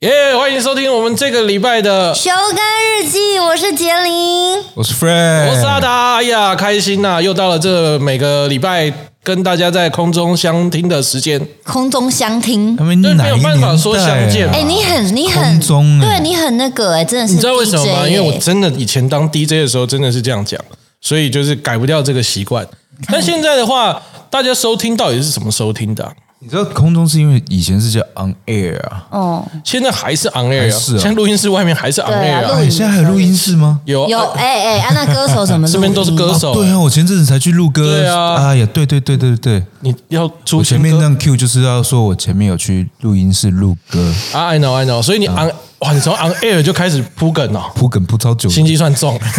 耶欢迎收听我们这个礼拜的，修干日记，我是杰林。我是 Fred，我是阿达。哎呀，开心呐、又到了这每个礼拜跟大家在空中相听的时间。空中相听他。们对哪一没有办法年说相见哎、你很你很空中哎对你很那个哎、真的是 DJ 你知道为什么吗？哎因为我真的以前当 DJ 的时候真的是这样讲，所以就是改不掉这个习惯。但现在的话，大家收听到底是怎么收听的啊、你知道空中是因为以前是叫 on air 啊，哦，现在还是 on air 是啊。现在录音室外面还是 on 对 air 啊，啊录哎，现在还有录音室吗？有啊。有哎哎，啊那歌手什么录？这边都是歌手、对啊，我前阵子才去录歌。对啊。哎呀，对对对对对，你要出我前面那样 Q 就是要说我前面有去录音室录歌，啊，I know I know，所以你 on 哇，你从 on air 就开始铺梗哦，铺梗铺超久的。心机算重。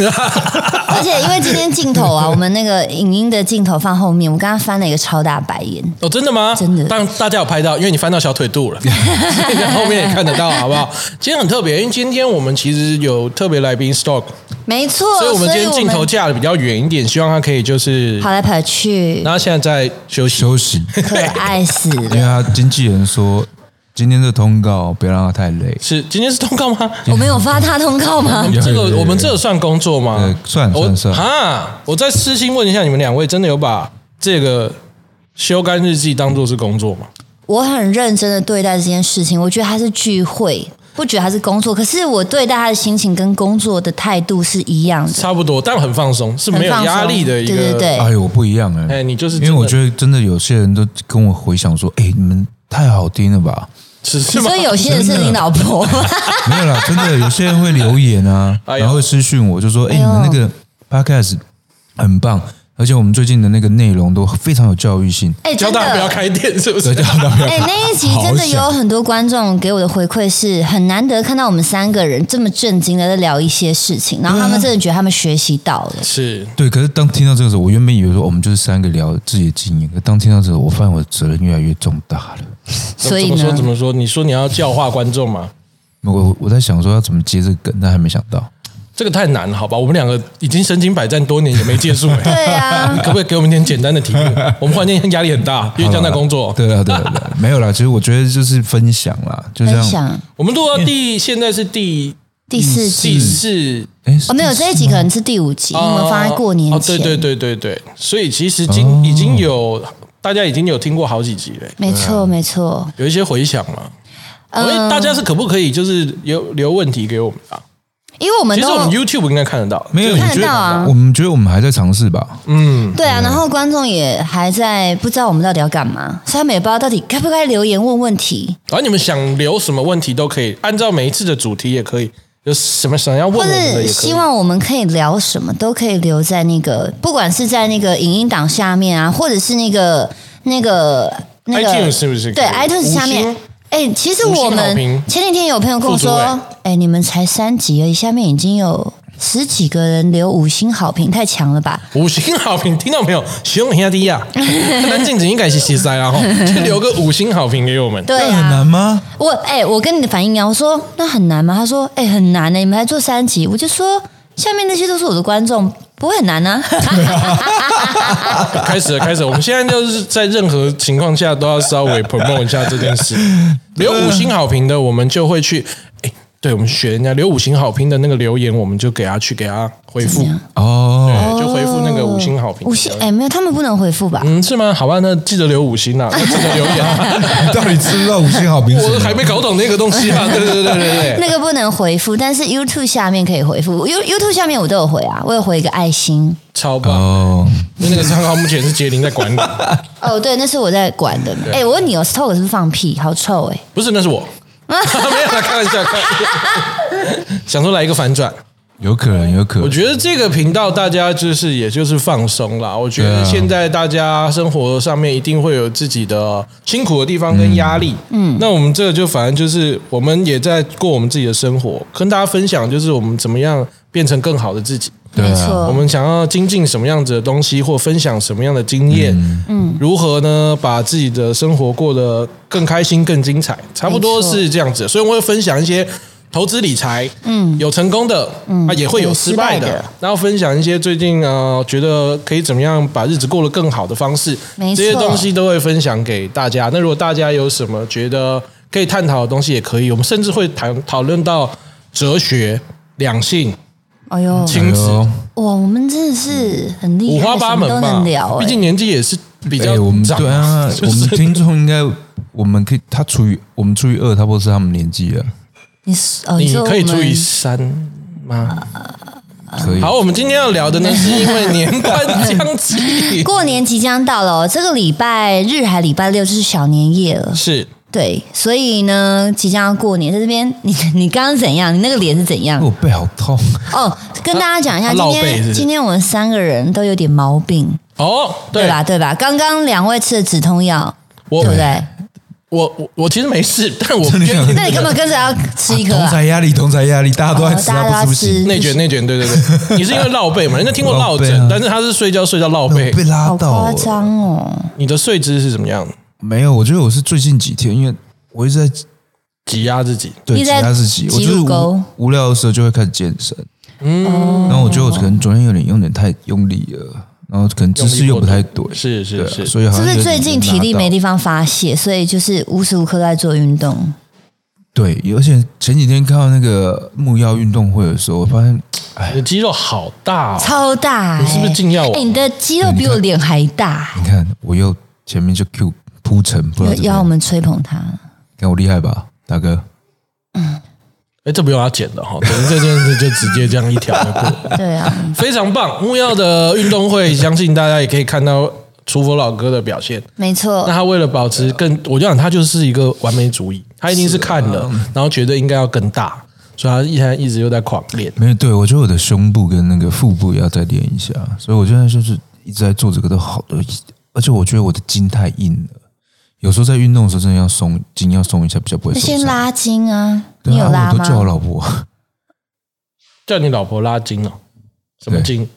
而且因为今天镜头啊，我们那个影音的镜头放后面，我刚刚翻了一个超大白眼。哦，真的吗？真的但大家有拍到，因为你翻到小腿肚了，后面也看得到，好不好？今天很特别，因为今天我们其实有特别来宾 Stock，没错，所以我们今天镜头架的比较远一点，希望他可以就是，跑来跑去，然后现在在休息。休息，可爱死了因为。他经纪人说今天的通告不要让他太累，是今天是通告吗？我们有发他通告吗？有 这个我们这个算工作吗对？算我算算哈，我再私心问一下，你们两位真的有把这个修干日记当做是工作吗？我很认真的对待这件事情，我觉得它是聚会，不觉得它是工作。可是我对待他的心情跟工作的态度是一样的，差不多，但很放松，是没有压力的一个。对对对哎呦，我不一样哎，哎，你就是因为我觉得真的有些人都跟我回想说，哎，你们太好听了吧？得是是所？以有些人是你老婆，没有啦，真的有些人会留言啊，哎呦然后会私讯我，就说：“哎、你们那个 podcast 很棒，而且我们最近的那个内容都非常有教育性。哎，真教大家不要。开店，是不是？教大家不要哎，那一集 真的有很多观众给我的回馈是很难得看到我们三个人这么震惊的在聊一些事情，然后他们真的觉得他们学习到了。是对，可是当听到这个时候，我原本以为说我们就是三个聊自己的经验，可当听到这个，我发现我的责任越来越重大了。所以怎么说？怎，么说？你说你要教化观众吗？我我在想说要怎么接这个梗，但还没想到。这个太难了，好吧？我们两个已经身经百战多年，也没结束 哎。对啊你，可不可以给我们一点简单的题目？我们环境压力很大，因为这样在工作。对啊，对啊，对啊，没有啦。其实我觉得就是分享啦，就像分享我们录到第现在是第第四第季四，哎哦，没有这一集可能是第五集，因为我们放在过年哦，前。对对对对对，所以其实今哦已经有大家已经有听过好几集了，没错没错。有一些回响了。嗯所以大家是可不可以就是留留问题给我们啊？因为我们都其实我们 YouTube 应该看得到，没有，看得到啊我们觉得我们还在尝试吧。嗯，对啊，然后观众也还在不知道我们到底要干嘛，所以他们也不知道到底该不该留言问问题，然后你们想留什么问题都可以，按照每一次的主题也可以，有什么想要问或我们的也可以。是希望我们可以聊什么，都可以留在那个，不管是在那个影音档下面啊，或者是那个那个那个 iTunes 是不是对可以 iTunes 下面五星。哎，其实我们前几天有朋友跟我说，哎，你们才三集而已，下面已经有十几个人留五星好评，太强了吧？五星好评，听到没有？使用一下低呀，那镜子应该是西塞然后 就留个五星好评给我们。对那很啊，难吗？我哎、我跟你的反应一样，我说那很难吗？他说哎、很难呢、你们还做三集，我就说下面那些都是我的观众，不会很难啊。开始了，开始了，我们现在就是在任何情况下都要稍微 promote 一下这件事。留五星好评的，我们就会去，哎，对，我们学人家留五星好评的那个留言，我们就给他去给他回复，哦，复那个五星好评。五星哎、没有，他们不能回复吧？嗯，是吗？好吧，那记得留五星啦，那 记得留言啊。你 到底知不知道五星好评？我还没搞懂那个东西啊！对对对对对对，那个不能回复，但是 YouTube 下面可以回复。You YouTube 下面我都有回啊，我有回一个爱心。超棒！哦，因为那个账号目前是杰林在管理，哦，对，那是我在管的。哎、我问你哦，Stock 是不是放屁，好臭哎、不是，那是我。没有啦，开玩笑，开玩笑。想说来一个反转，有可能，有可能。我觉得这个频道大家就是也就是放松啦。我觉得现在大家生活上面一定会有自己的辛苦的地方跟压力，嗯，那我们这个就反正就是我们也在过我们自己的生活，跟大家分享就是我们怎么样变成更好的自己。对啊，没错我们想要精进什么样子的东西，或分享什么样的经验，嗯，如何呢？把自己的生活过得更开心、更精彩，差不多是这样子。所以我会分享一些投资理财，嗯，有成功的，嗯，啊，也会有失败的，败的。然后分享一些最近呃觉得可以怎么样把日子过得更好的方式，没错。这些东西都会分享给大家。那如果大家有什么觉得可以探讨的东西也可以。我们甚至会谈讨论到哲学、两性、哎呦，亲子，哇，我们真的是很厉害，五花八门什么都吧。能聊、。哎。毕竟年纪也是比较哎我们长对啊，就是我们听众应该，我们可以，他除以我们除以二，差不多是他们年纪了，你是哦，你可以除以三吗？可以。好，我们今天要聊的呢，是因为年关将至，过年即将到了、哦，这个礼拜日还礼拜六就是小年夜了，是对，所以呢，即将要过年，在这边，你你刚刚怎样？你那个脸是怎样？我背好痛，哦，跟大家讲一下，他今天今天我们三个人都有点毛病，哦，对对吧？对吧？刚刚两位吃的止痛药，对不对？我我我其实没事，但我真的跟那你干嘛跟着要吃一颗同啊？财压力，同财压力，大家都在吃，哦大家都他不要吃吃不行，内卷内卷，对对对，你是因为落背嘛？人家听过落枕，但是他是睡觉睡到落背。被拉到了。夸张哦！你的睡姿是怎么样？没有，我觉得我是最近几天，因为我一直在挤压自己，对挤压自己，我挤就是无无聊的时候就会开始健身，嗯，然后我觉得我可能昨天有点用点太用力了，然后可能姿势又不太对，是是是，所以好是不是最近体力没地方发泄，所以就是无时无刻都在做运动？对，而且前几天看到那个木曜运动会的时候，我发现，哎你，的肌肉好大哦，超大、欸！你是不是禁药你的肌肉比我脸还大、你看我又前面就 Q 铺陈，不要要我们吹捧他。看我厉害吧，大哥？哎，这不用他剪的哈，等于这件事就直接这样一条就过，对啊，非常棒。木曜的运动会，相信大家也可以看到厨佛老哥的表现。没错那。他为了保持更，我就想他就是一个完美主义，他一定是看了，然后觉得应该要更大，所以他一天一直又在狂练。没有，对我觉得我的胸部跟那个腹部也要再练一下，所以我现在就是一直在做这个都好的，而且我觉得我的筋太硬了，有时候在运动的时候真的要松筋，要松一下，比较不会先拉筋啊，对啊，你有拉我都叫我吗？老婆，叫你老婆拉筋哦，什么筋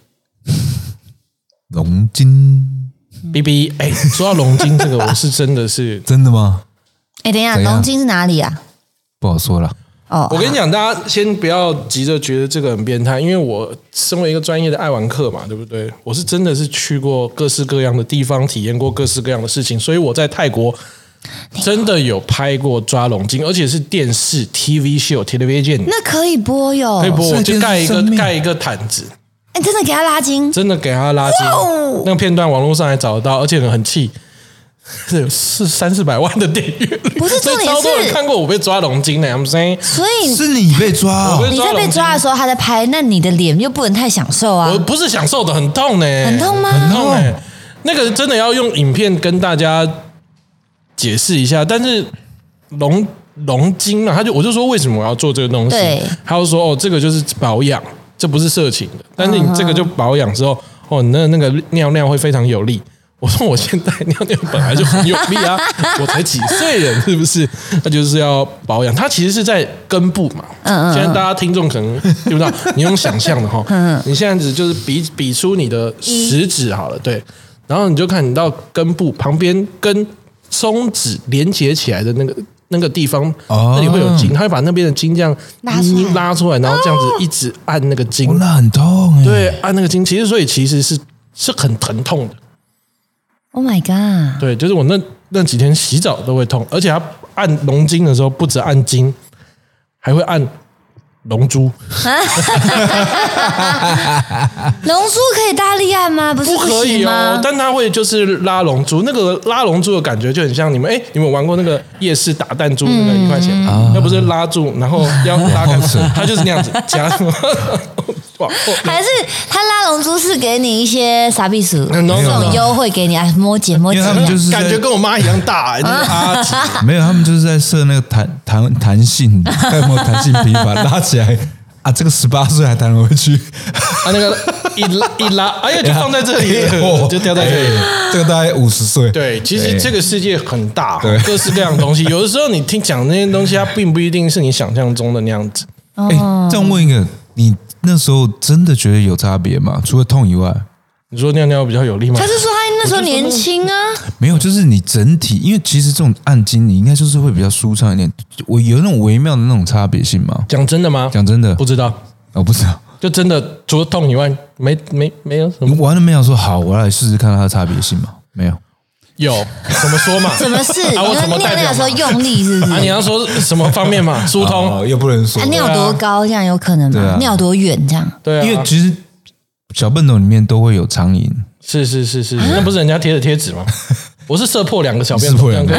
龙筋，？B B，哎，说到龙筋这个，我是真的是，真的吗？哎、等一下，龙筋是哪里啊？不好说了，哦，我跟你讲，大家先不要急着觉得这个很变态，因为我身为一个专业的爱玩客嘛，对不对？我是真的是去过各式各样的地方，体验过各式各样的事情，所以我在泰国真的有拍过抓龙筋，而且是电视 TV show television 那可以播哟，可以播，我就盖一个盖一个毯子，哎、真的给他拉筋，真的给他拉筋哦，那个片段网络上还找得到，而且很气。是是三四百万的电影院，不是 所以重点超多人是看过我被抓龙筋的，I'm saying，所以是你被抓、你在被抓的时候他在拍，那你的脸又不能太享受啊。我，不是享受的，很痛呢，很痛吗？很痛哎、那个真的要用影片跟大家解释一下，但是龙龙筋啊，他就我就说为什么我要做这个东西，他就说哦，这个就是保养，这不是色情的，但是你这个就保养之后，哦，你那那个尿尿会非常有力。我说我现在尿尿本来就很有力啊，我才几岁人是不是？那就是要保养，它其实是在根部嘛。嗯嗯嗯现在大家听众可能听不到，你用想象的哈，你现在只就是比比出你的食指好了，对，然后你就看你到根部旁边跟中指连接起来的那个那个地方，哦那里会有筋，他会把那边的筋这样拉出来拉出来，然后这样子一直按那个筋哦，，那很痛哎、对，按那个筋，其实所以其实是是很疼痛的，，Oh my god！对，就是我那那几天洗澡都会痛，而且他按龙筋的时候不止按筋，还会按龙珠，龙珠可以大力按吗？不是不可以吗哦，？但他会就是拉龙珠，那个拉龙珠的感觉就很像你们哎，你们玩过那个夜市打弹珠那个一块钱，那不是拉住，然后要拉开，他就是那样子夹，哇，还是他拉龙珠是给你一些傻逼鼠嗯这种优惠给你啊？摸姐摸姐因为他们就是感觉跟我妈一样大，哎，那个 阿吉。没有，他们就是在设那个弹弹弹性，看有没有弹性疲乏，拉起来啊，这个十八岁还弹回去，啊，那个一拉一拉，哎呀，就放在这里了，就掉在这里。哎这个大概五十岁，对，其实哎这个世界很大，对各式各样的东西。有的时候你听讲那些东西，它并不一定是你想象中的那样子。哎，这样问一个，你那时候真的觉得有差别吗？除了痛以外，你说尿尿比较有力吗他？是说他那时候年轻啊，没有，就是你整体，因为其实这种按筋，你应该就是会比较舒畅一点。我有那种微妙的那种差别性吗？讲真的吗？讲真的不，知道，我不知道，就真的除了痛以外，没没没有什么。我完全没有说好，我要来试试看它的差别性吗。没有，有怎么说嘛？怎么是？啊，我怎么你代表嘛尿尿的时候用力是不是？啊，你要说什么方面嘛？疏通，哦又不能说啊，，尿多高这样有可能吗？啊尿多远这样？对啊，因为其实小笨斗里面都会有苍蝇，是是是是，那不是人家贴的贴纸吗？我是射破两个小便破两个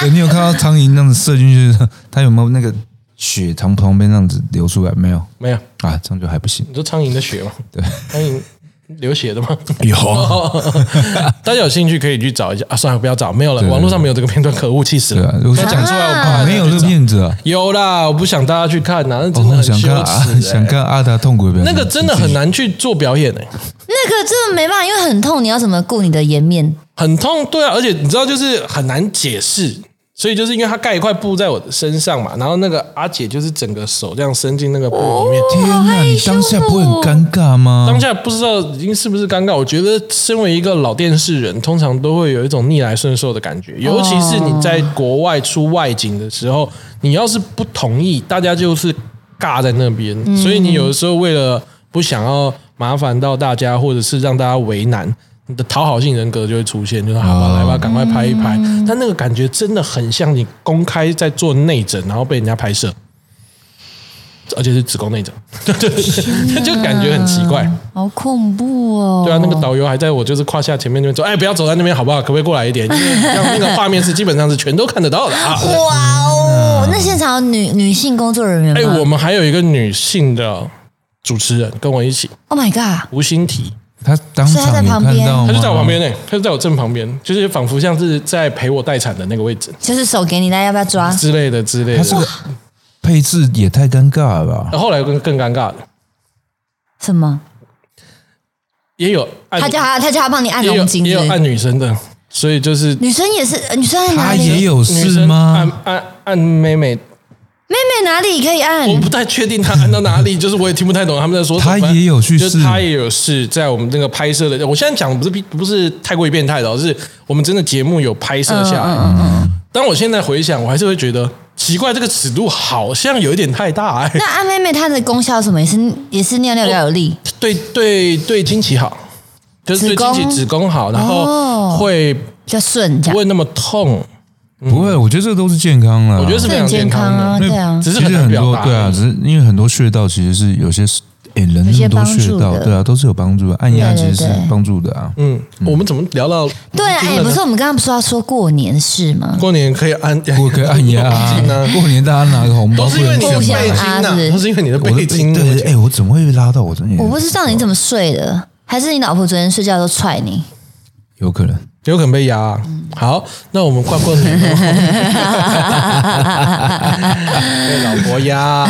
对你有看到苍蝇那样子射进去，它有没有那个血从旁边那样子流出来？没有没有？啊，这样就还不行。你说苍蝇的血吗？对，苍蝇流血的吗？有 大家有兴趣可以去找一下啊！算了，不要找，没有了，对网络上没有这个片段，可恶，气死了！讲出来，我怕没有这个片子啊，有啦，我不想大家去看呐，那真的哦，很羞想看啊，耻 欸，想看阿达痛苦的表演，那个真的很难去做表演诶，那个真的没办法，因为很痛，你要怎么顾你的颜面？很痛，对啊，而且你知道，就是很难解释。所以就是因为他盖一块布在我的身上嘛，然后那个阿姐就是整个手这样伸进那个布里面，天哪，你当下不会很尴尬吗？当下不知道已经是不是尴尬。我觉得身为一个老电视人，通常都会有一种逆来顺受的感觉，尤其是你在国外出外景的时候，你要是不同意，大家就是尬在那边，所以你有的时候为了不想要麻烦到大家，或者是让大家为难。你的讨好性人格就会出现，就是好吧，来吧，赶快拍一拍。但那个感觉真的很像你公开在做内诊，然后被人家拍摄，而且是子宫内诊，对对对，就感觉很奇怪。好恐怖哦！对啊，那个导游还在我就是胯下前面那边说：“哎，不要走在那边好不好？可不可以过来一点？因为 那个画面是基本上是全都看得到的啊。哇哦，那现场有女女性工作人员哎，我们还有一个女性的主持人跟我一起，Oh my god！吴欣缇，他当所以他场在旁边看到吗？她就在我旁边呢，他就在我正旁边，就是仿佛像是在陪我待产的那个位置就是手给你，大家要不要抓？之类的之类的。他这个配置也太尴尬了吧？然后后来更更尴尬的，什么？也有按他叫他，他叫他帮你按也有龙筋是不是也有按女生的，所以就是女生也是，呃女生在哪他里？也有女事生按？按按妹妹。妹妹哪里可以按？我不太确定她按到哪里，就是我也听不太懂他们在说什么。他也有去试就是他也有试，在我们那个拍摄的。我现在讲不是不是太过于变态的哦，是我们真的节目有拍摄下来。当我现在回想，我还是会觉得奇怪，这个尺度好像有一点太大、哎。那按妹妹她的功效是什么？也是也是尿尿比较有力。对对对，经期好，就是对经期子宫好，然后哦会比较顺，不会那么痛。不会，我觉得这个都是健康啊。我觉得是非常健康康啊，的。对啊。只是其实很多对啊，只是因为很多穴道其实是有些诶人有些那么多穴道，的对啊，都是有帮助的。按压其实是帮助的啊。嗯，我们怎么聊到对啊，哎，不是我们刚刚不是要说过年的事吗？过年可以按，我可以按压啊？过年大家拿个红包，都是因为你的背筋呐啊是不是，都是因为你的背筋。对，哎，我怎么会拉到我这里？我不知道你怎么睡的，还是你老婆昨天睡觉都踹你？有可能。有可能被压、啊。好，那我们过过年了，被老婆压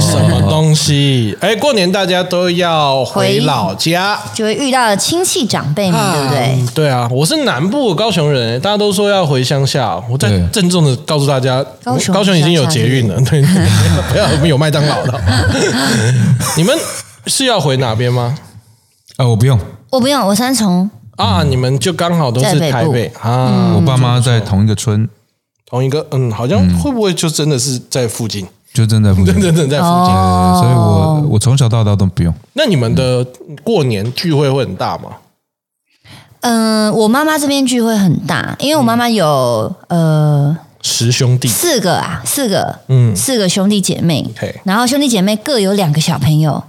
什么东西？哎，过年大家都要回回老家。就会遇到亲戚长辈们，对不对嗯？对啊，我是南部高雄人，大家都说要回乡下，我再郑重的告诉大家，高雄高雄已经有捷运了，对，不要我们有麦当劳了。你们是要回哪边吗？啊，我不用，我不用，我三重啊，你们就刚好都是台在北部北啊，我爸妈在同一个村，同一个，嗯，好像会不会就真的是在附近？就正在附近。真 的真的在附近。所以我我从小到大都不用。那你们的过年聚会会很大吗？嗯、我妈妈这边聚会很大，因为我妈妈有呃十兄弟，四个啊，四个，嗯四个兄弟姐妹嘿，然后兄弟姐妹各有两个小朋友。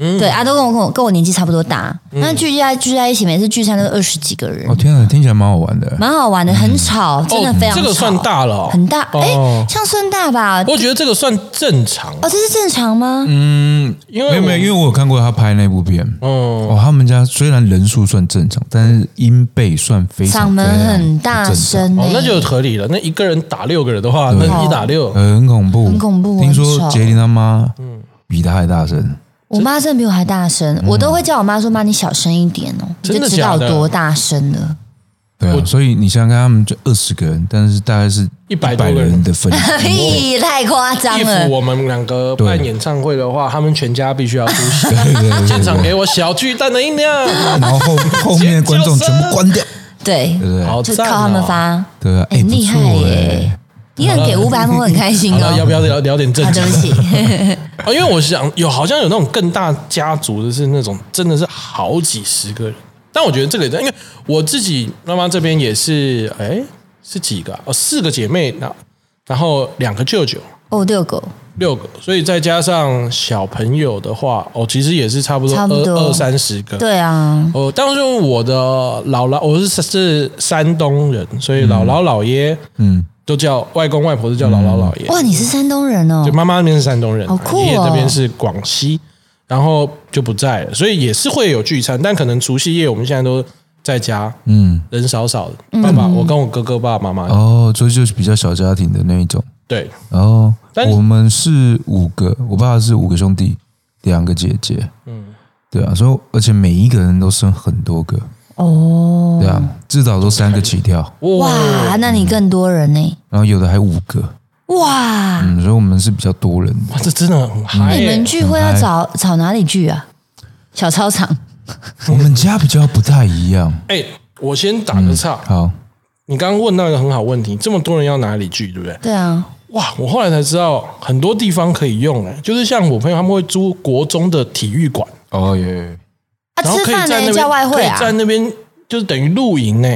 嗯。对啊，都跟我跟我跟我年纪差不多大，那聚在聚在一起，每次聚餐都是二十几个人。哦，，天啊，听起来蛮好玩的。蛮好玩的，很吵，真的非常吵。这个算大了。哦，很大，哎、哦。这样算大吧？我觉得这个算正常，哦，这是正常吗？嗯，因为没有没有，因为我有看过他拍那部片。嗯，哦，他们家虽然人数算正常，但是音贝算非常嗓门很大声、欸，哦，那就合理了。那一个人打六个人的话，那一打六，呃很恐怖，很恐怖听说杰林他妈比他还大声，我妈真的比我还大声，我都会叫我妈说：“妈，你小声一点哦。”你真的就知道有多大声了。对啊，所以你想想看，他们就二十个人，但是大概是一百多个人人的分 量，太夸张一了服！我们两个办演唱会的话，他们全家必须要出席，现场给我小巨蛋的音量，然后后后面的观众全部关掉，对，对不对？好赞就靠他们哦。发，对啊，很厉害错耶哎，！你很给五百，我很开心哦，要哦。不要聊聊点正啊，经对不起，啊？因为我想有好像有那种更大家族的是那种真的是好几十个人，但我觉得这个，因为我自己妈妈这边也是，哎，是几个？哦，四个姐妹，然然后两个舅舅，哦，六个，六个，所以再加上小朋友的话，哦，其实也是差不多二二三十个。对啊，哦，当时我的姥姥，我是是山东人，所以姥姥姥爷，嗯，都叫外公外婆都叫姥姥姥爷。哇，你是山东人哦？就妈妈那边是山东人，好酷哦。爷爷这边是广西。然后就不在了，所以也是会有聚餐，但可能除夕夜我们现在都在家，嗯，人少少的。爸爸，我跟我哥哥、爸爸妈妈，哦，所以就是比较小家庭的那一种。对，哦，我们是五个，我爸爸是五个兄弟，两个姐姐，嗯，对啊，所以而且每一个人都生很多个，哦，对啊，至少都三个起跳。哇，那你更多人呢？然后有的还五个。哇，嗯，所以我们是比较多人，哇，这真的很嗨。你们聚会要找找哪里聚啊？小操场。我们家比较不太一样。哎，我先打个岔。好，你刚刚问到一个很好问题，这么多人要哪里聚，对不对？对啊。哇，我后来才知道很多地方可以用哎，就是像我朋友他们会租国中的体育馆。哦耶。啊，吃饭呢叫外汇啊，在那边就是等于露营呢。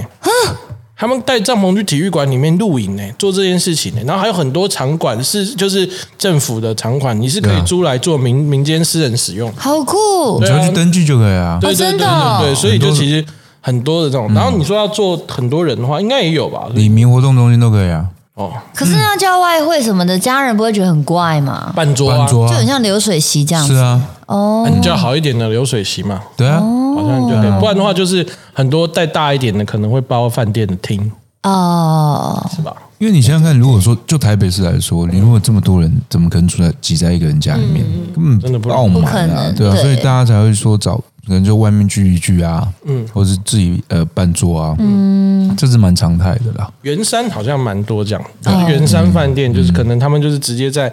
他们带帐篷去体育馆里面露营呢，做这件事情呢。然后还有很多场馆是就是政府的场馆，你是可以租来做民民间私人使用。好酷！只要去登记就可以啊。对对对对对，所以就其实很多的这种。然后你说要做很多人的话，应该也有吧？里民活动中心都可以啊。哦，可是那叫外汇什么的，家人不会觉得很怪吗？半桌啊，就很像流水席这样。是啊，哦，你叫好一点的流水席嘛。对啊，好像就可以。不然的话，就是很多再大一点的，可能会包饭店的厅。哦，是吧？因为你想想看，如果说就台北市来说，你如果这么多人，怎么可能住在挤在一个人家里面？根本真的不傲慢啊，对啊，所以大家才会说找可能就外面聚一聚啊，嗯，或是自己呃办桌啊，嗯，这是蛮常态的啦。圆山好像蛮多这样，圆山饭店就是可能他们就是直接在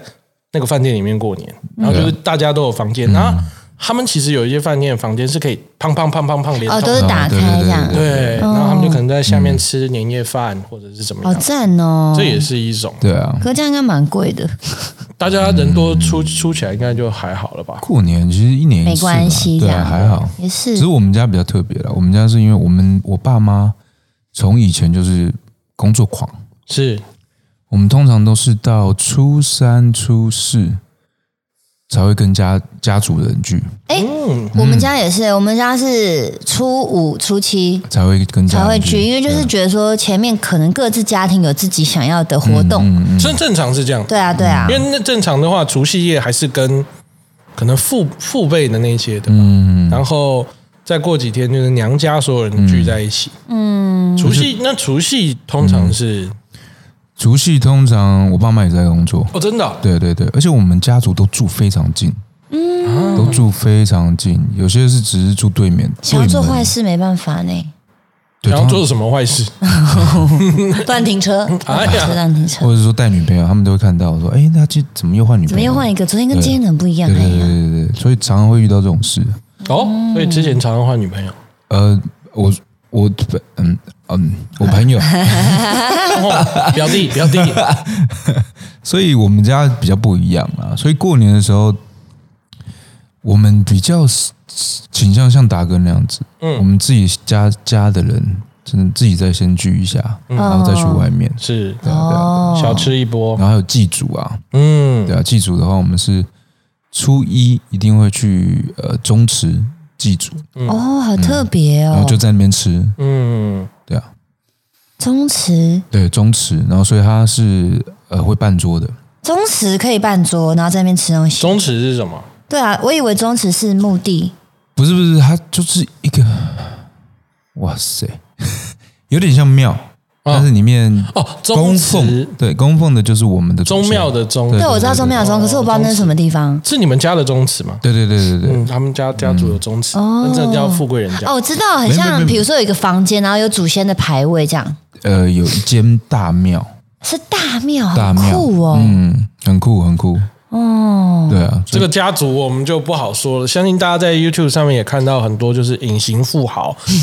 那个饭店里面过年，然后就是大家都有房间然后。他们其实有一些饭店房间是可以砰砰砰砰砰连哦，都是打开这样。对，然后他们就可能在下面吃年夜饭或者是怎么样。好赞哦！这也是一种。对啊，可这样应该蛮贵的。大家人多出出起来应该就还好了吧？过年其实一年没关系，对还好也是。只是我们家比较特别了，我们家是因为我们我爸妈从以前就是工作狂，是我们通常都是到初三初四。才会跟家家族人聚。哎，我们家也是，我们家是初五、初七才会跟才会聚，因为就是觉得说前面可能各自家庭有自己想要的活动，正正常是这样。对啊，对啊，因为那正常的话，除夕夜还是跟可能父父辈的那些的，嗯，然后再过几天就是娘家所有人聚在一起。嗯，除夕那除夕通常是。除夕通常我爸妈也在工作哦，真的，对对对，而且我们家族都住非常近，嗯，都住非常近，有些是只是住对面。想要做坏事没办法呢，想要做什么坏事？乱停车，哎呀，乱停车，或者说带女朋友，他们都会看到说，哎，那今怎么又换女朋友？怎么又换一个？昨天跟今天很不一样，对对对对对，所以常常会遇到这种事。哦，所以之前常常换女朋友，呃，我。我嗯嗯，我朋友。表 弟表弟，所以我们家比较不一样啊。所以过年的时候，我们比较倾向像达哥那样子，嗯，我们自己家家的人，真的自己再先聚一下，然后再去外面，是。小吃一波。然后还有祭祖啊，嗯，对啊，祭祖的话，我们是初一一定会去呃宗祠。祭祖。哦，好特别哦，然后就在那边吃，嗯，宗祠对宗祠，然后所以它是呃会办桌的，宗祠可以办桌，然后在那边吃东西。宗祠是什么？对啊，我以为宗祠是墓地，不是不是，它就是一个，哇塞，有点像庙。但是里面哦，供奉对供奉的就是我们的宗庙的宗，对，我知道宗庙的宗，可是我不知道那是什么地方。是你们家的宗祠吗？对对对对对，他们家家族有宗祠，那这叫富贵人家。哦，我知道，很像，比如说有一个房间，然后有祖先的牌位这样。呃，有一间大庙，是大庙，大庙酷哦，嗯，很酷很酷。哦，对啊，这个家族我们就不好说了。相信大家在 YouTube 上面也看到很多就是隐形富豪，其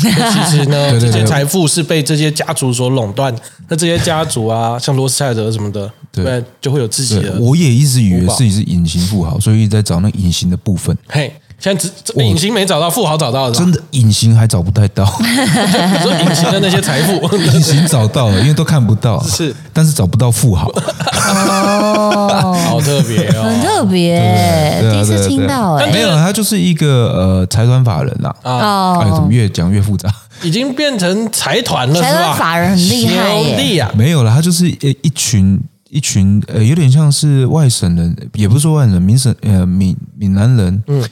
实呢，这些财富是被这些家族所垄断。那这些家族啊，像罗斯柴尔德什么的，对，就会有自己的。我也一直以为自己是隐形富豪，所以在找那隐形的部分。嘿，现在只这隐形没找到，富豪找到了，真的隐形还找不太到，你 说隐形的那些财富，隐形找到了，因为都看不到，是，但是找不到富豪。哦，好特别哦。很哦特别，第一次听到哎、没有，他就是一个呃财团法人啦。啊，哎，怎哦么，越讲越复杂？已经变成财团了，财是吧？团法人很厉害耶。兄弟啊，没有了，他就是一一群一群呃，有点像是外省人，也不是说外省人，闽省呃闽闽南人，嗯，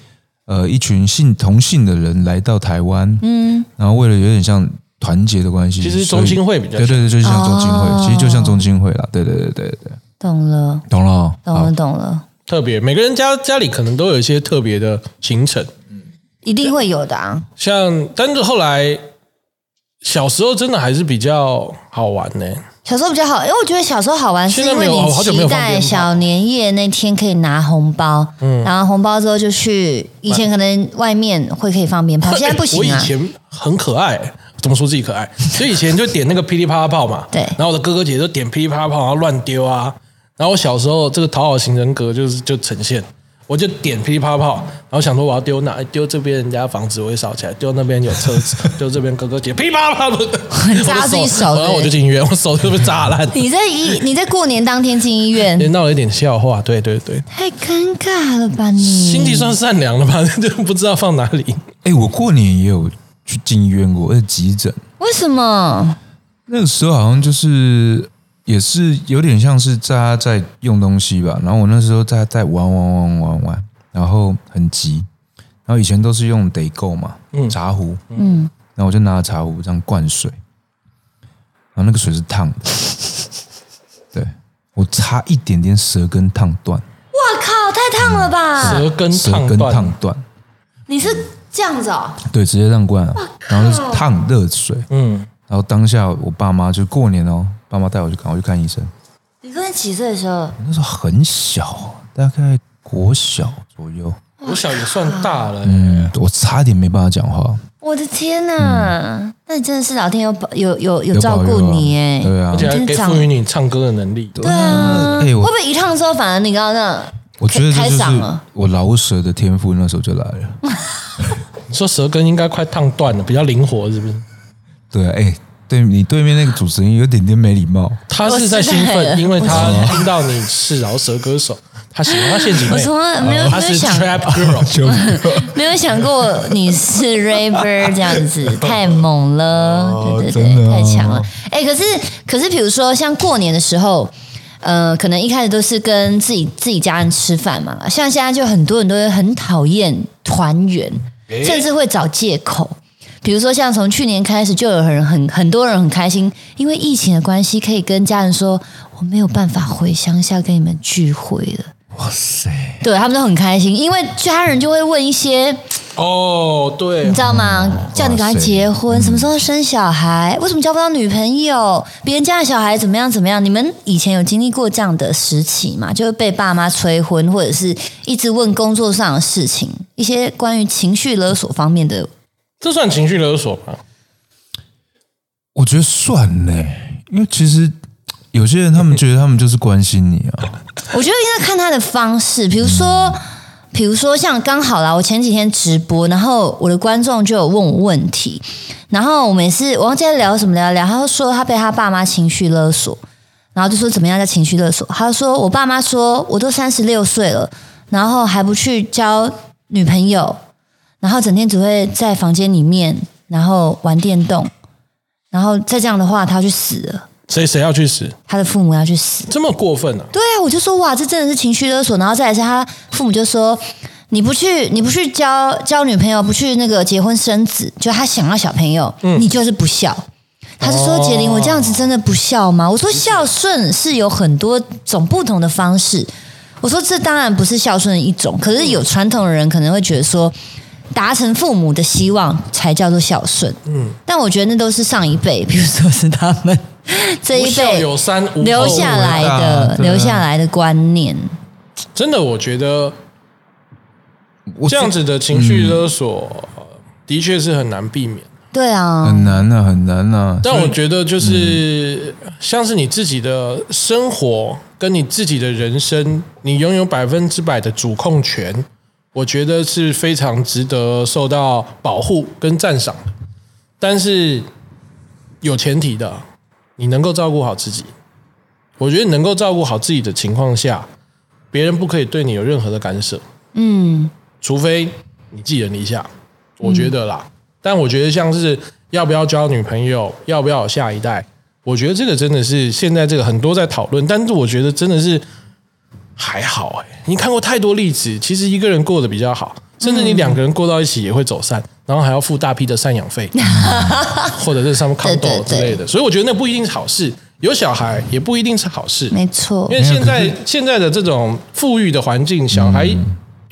呃，一群姓同姓的人来到台湾，嗯，然后为了有点像团结的关系，其实中心会比较对对对，就像中心会，哦其实就像中心会啦，对对对对对，懂了，懂了哦，懂了，懂了，特别，每个人家家里可能都有一些特别的行程，一定会有的啊。像但是后来小时候真的还是比较好玩呢。小时候比较好，因为我觉得小时候好玩，是现在没因为你有好久没期待小年夜那天可以拿红包，嗯，然后红包之后就去，以前可能外面会可以放鞭炮，现在不我行啊。以前很可爱，怎么说自己可爱？所以以前就点那个噼里啪啦炮嘛，对然后我的哥哥姐姐就点噼里啪啦炮，然后乱丢啊。然后我小时候这个讨好型人格就是就呈现，我就点噼里啪啦炮，然后想说我要丢哪？哎丢这边人家房子我会烧起来，丢那边有车子，丢这边哥哥姐噼里啪啦啪，扎自己手然 后我就进医院，我手就被扎烂。你在医你在过年当天进医院，连闹了一点笑话，对对对，太尴尬了吧你？心地算善良了吧？就不知道放哪里。哎，我过年也有去进医院过，而且急诊。为什么？那个时候好像就是也是有点像是在家在用东西吧，然后我那时候在在玩玩玩玩玩，然后很急，然后以前都是用得够嘛，茶壶，嗯，然后我就拿着茶壶这样灌水，然后那个水是烫的，对。我差一点点舌根烫断，哇靠，太烫了吧！舌根舌根烫断，烫断，你是这样子哦？对，直接这样灌啊，然后就是烫热水，嗯，然后当下我爸妈就过年哦，爸妈带我去赶快去看医生。你跟你几岁的时候？那时候很小，大概国小左右。国小也算大了、嗯，我差点没办法讲话，我的天哪！那你真的是老天有保有有有有照顾你哎，对啊而，且还给赋予你唱歌的能力。对啊，哎，我会不会一烫之后反而你刚刚那我觉得这开就是嗓了？我老舌的天赋，那时候就来了。你说舌根应该快烫断了，比较灵活，是不是？对啊，哎，对你对面那个主持人有点点没礼貌。他是在兴奋，因为他听到你是饶舌歌手，他喜欢他陷阱妹，我从来没有他是没有想 trap girl，没有想过你是 rapper 这样子，太猛了，对对对，太强了。哎，可是可是，比如说像过年的时候。呃，可能一开始都是跟自己自己家人吃饭嘛，像现在就很多人都会很讨厌团圆，甚至会找借口。比如说，像从去年开始，就有人很很多人很开心，因为疫情的关系，可以跟家人说我没有办法回乡下跟你们聚会了。哇塞，对他们都很开心，因为家人就会问一些，哦，对你知，道吗？叫你赶快结婚，什么时候生小孩？为什么交不到女朋友？别人家的小孩怎么样怎么样？你们以前有经历过这样的时期吗？就是被爸妈催婚，或者是一直问工作上的事情，一些关于情绪勒索方面的。这算情绪勒索吗？我觉得算呢，因为其实有些人他们觉得他们就是关心你啊。我觉得应该看他的方式，比如说，比如说像刚好啦，我前几天直播，然后我的观众就有问我问题，然后我每次我忘记在聊什么聊聊，他就说他被他爸妈情绪勒索，然后就说怎么样叫情绪勒索，他就说我爸妈说我都三十六岁了，然后还不去交女朋友，然后整天只会在房间里面，然后玩电动，然后再这样的话，他要去死了，谁谁要去死？他的父母要去死。这么过分啊？对啊，我就说哇，这真的是情绪勒索。然后再来是他父母就说，你不去，你不去交交女朋友，不去那个结婚生子，就他想要小朋友，你就是不孝。他就说：“哦杰林，我这样子真的不孝吗？”我说：“孝顺是有很多种不同的方式。”我说：“这当然不是孝顺的一种，可是有传统的人可能会觉得说，达成父母的希望才叫做孝顺。嗯，但我觉得那都是上一辈，比如说是他们 这一辈有三，无留下来的、啊留下来的观念。真的，我觉得我这样子的情绪勒索，呃的确是很难避免。对啊，很难啊，很难啊。但我觉得就是像是你自己的生活跟你自己的人生，你拥有百分之百的主控权，我觉得是非常值得受到保护跟赞赏的。但是有前提的，你能够照顾好自己。我觉得能够照顾好自己的情况下，别人不可以对你有任何的干涉。嗯，除非你寄人篱下，我觉得啦。但我觉得像是要不要交女朋友，要不要有下一代，我觉得这个真的是现在这个很多在讨论。但是我觉得真的是还好哎，你看过太多例子，其实一个人过得比较好，甚至你两个人过到一起也会走散，然后还要付大批的赡养费，或者是上面抗斗之类的。所以我觉得那不一定是好事。有小孩也不一定是好事，没错。因为现在现在的这种富裕的环境，小孩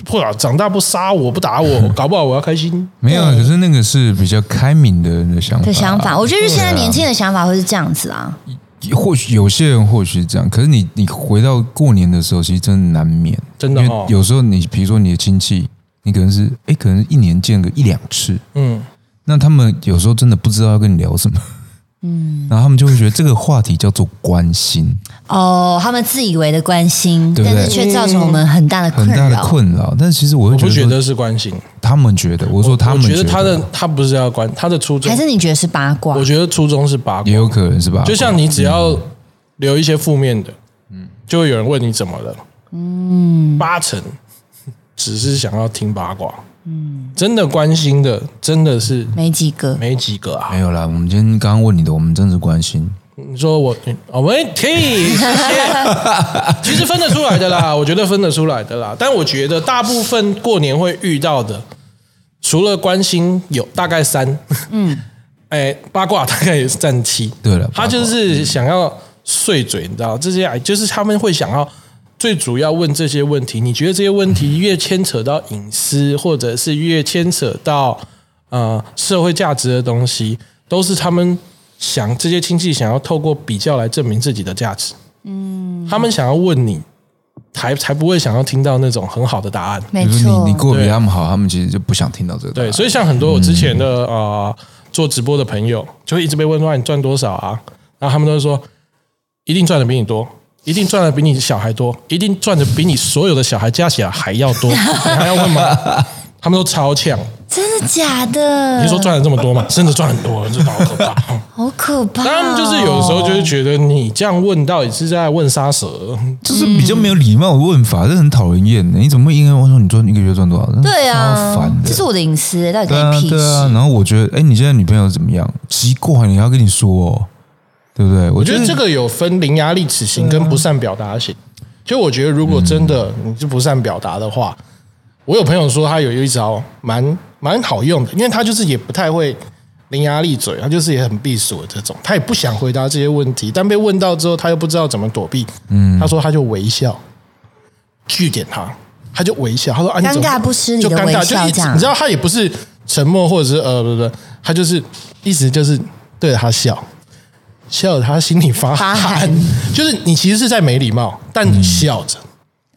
不长大不杀我不打我，搞不好我要开心。没有，可是那个是比较开明的的想法。的想法，我觉得现在年轻的想法会是这样子啊。或许有些人或许是这样，可是你你回到过年的时候，其实真的难免，真的。因为有时候你比如说你的亲戚，你可能是哎，可能一年见个一两次，嗯，那他们有时候真的不知道要跟你聊什么。嗯，然后他们就会觉得这个话题叫做关心哦，他们自以为的关心，但是却造成我们很大的很大的困扰。但其实我会觉得是关心，他们觉得，我说他们觉得他的他不是要关他的初衷，还是你觉得是八卦？我觉得初衷是八卦，也有可能是吧。就像你只要留一些负面的，嗯，就会有人问你怎么了，嗯，八成只是想要听八卦。嗯，真的关心的真的是没几个，没几个啊。没有啦，我们今天刚刚问你的，我们真是关心。你说我，我们可以，其实分得出来的啦，我觉得分得出来的啦。但我觉得大部分过年会遇到的，除了关心有大概三，嗯，哎，八卦大概也是占七。对了，他就是想要碎嘴，你知道，这些就是他们会想要。最主要问这些问题，你觉得这些问题越牵扯到隐私，或者是越牵扯到呃社会价值的东西，都是他们想这些亲戚想要透过比较来证明自己的价值。嗯，他们想要问你，才才不会想要听到那种很好的答案。没错，你你过得比他们好，他们其实就不想听到这个。对，所以像很多我之前的呃做直播的朋友，就会一直被问说你赚多少啊？然后他们都说一定赚的比你多。一定赚的比你小孩多，一定赚的比你所有的小孩加起来还要多，你 还要问吗？他们都超强，真的假的？你说赚了这么多吗？真的赚很多，真的好可怕，好可怕。他们就是有的时候就是觉得你这样问到底是在问杀蛇，就是比较没有礼貌的问法，这很讨人厌的。你怎么会应该问说你赚一个月赚多少？对啊，烦的，这是我的隐私，到底在屁对啊，然后我觉得，哎，你现在女朋友怎么样？奇怪，你还要跟你说。哦对不对？我觉得这个有分伶牙俐齿型跟不善表达型。就我觉得，如果真的你是不善表达的话，我有朋友说他有一招蛮蛮好用的，因为他就是也不太会伶牙俐嘴，他就是也很避暑的这种，他也不想回答这些问题，但被问到之后，他又不知道怎么躲避。嗯，他说他就微笑，据点他，他就微笑，他说尴尬不失礼的微笑，这样你知道他也不是沉默或者是呃不不，他就是一直就是对着他笑。笑，他心里发寒，就是你其实是在没礼貌，但你笑着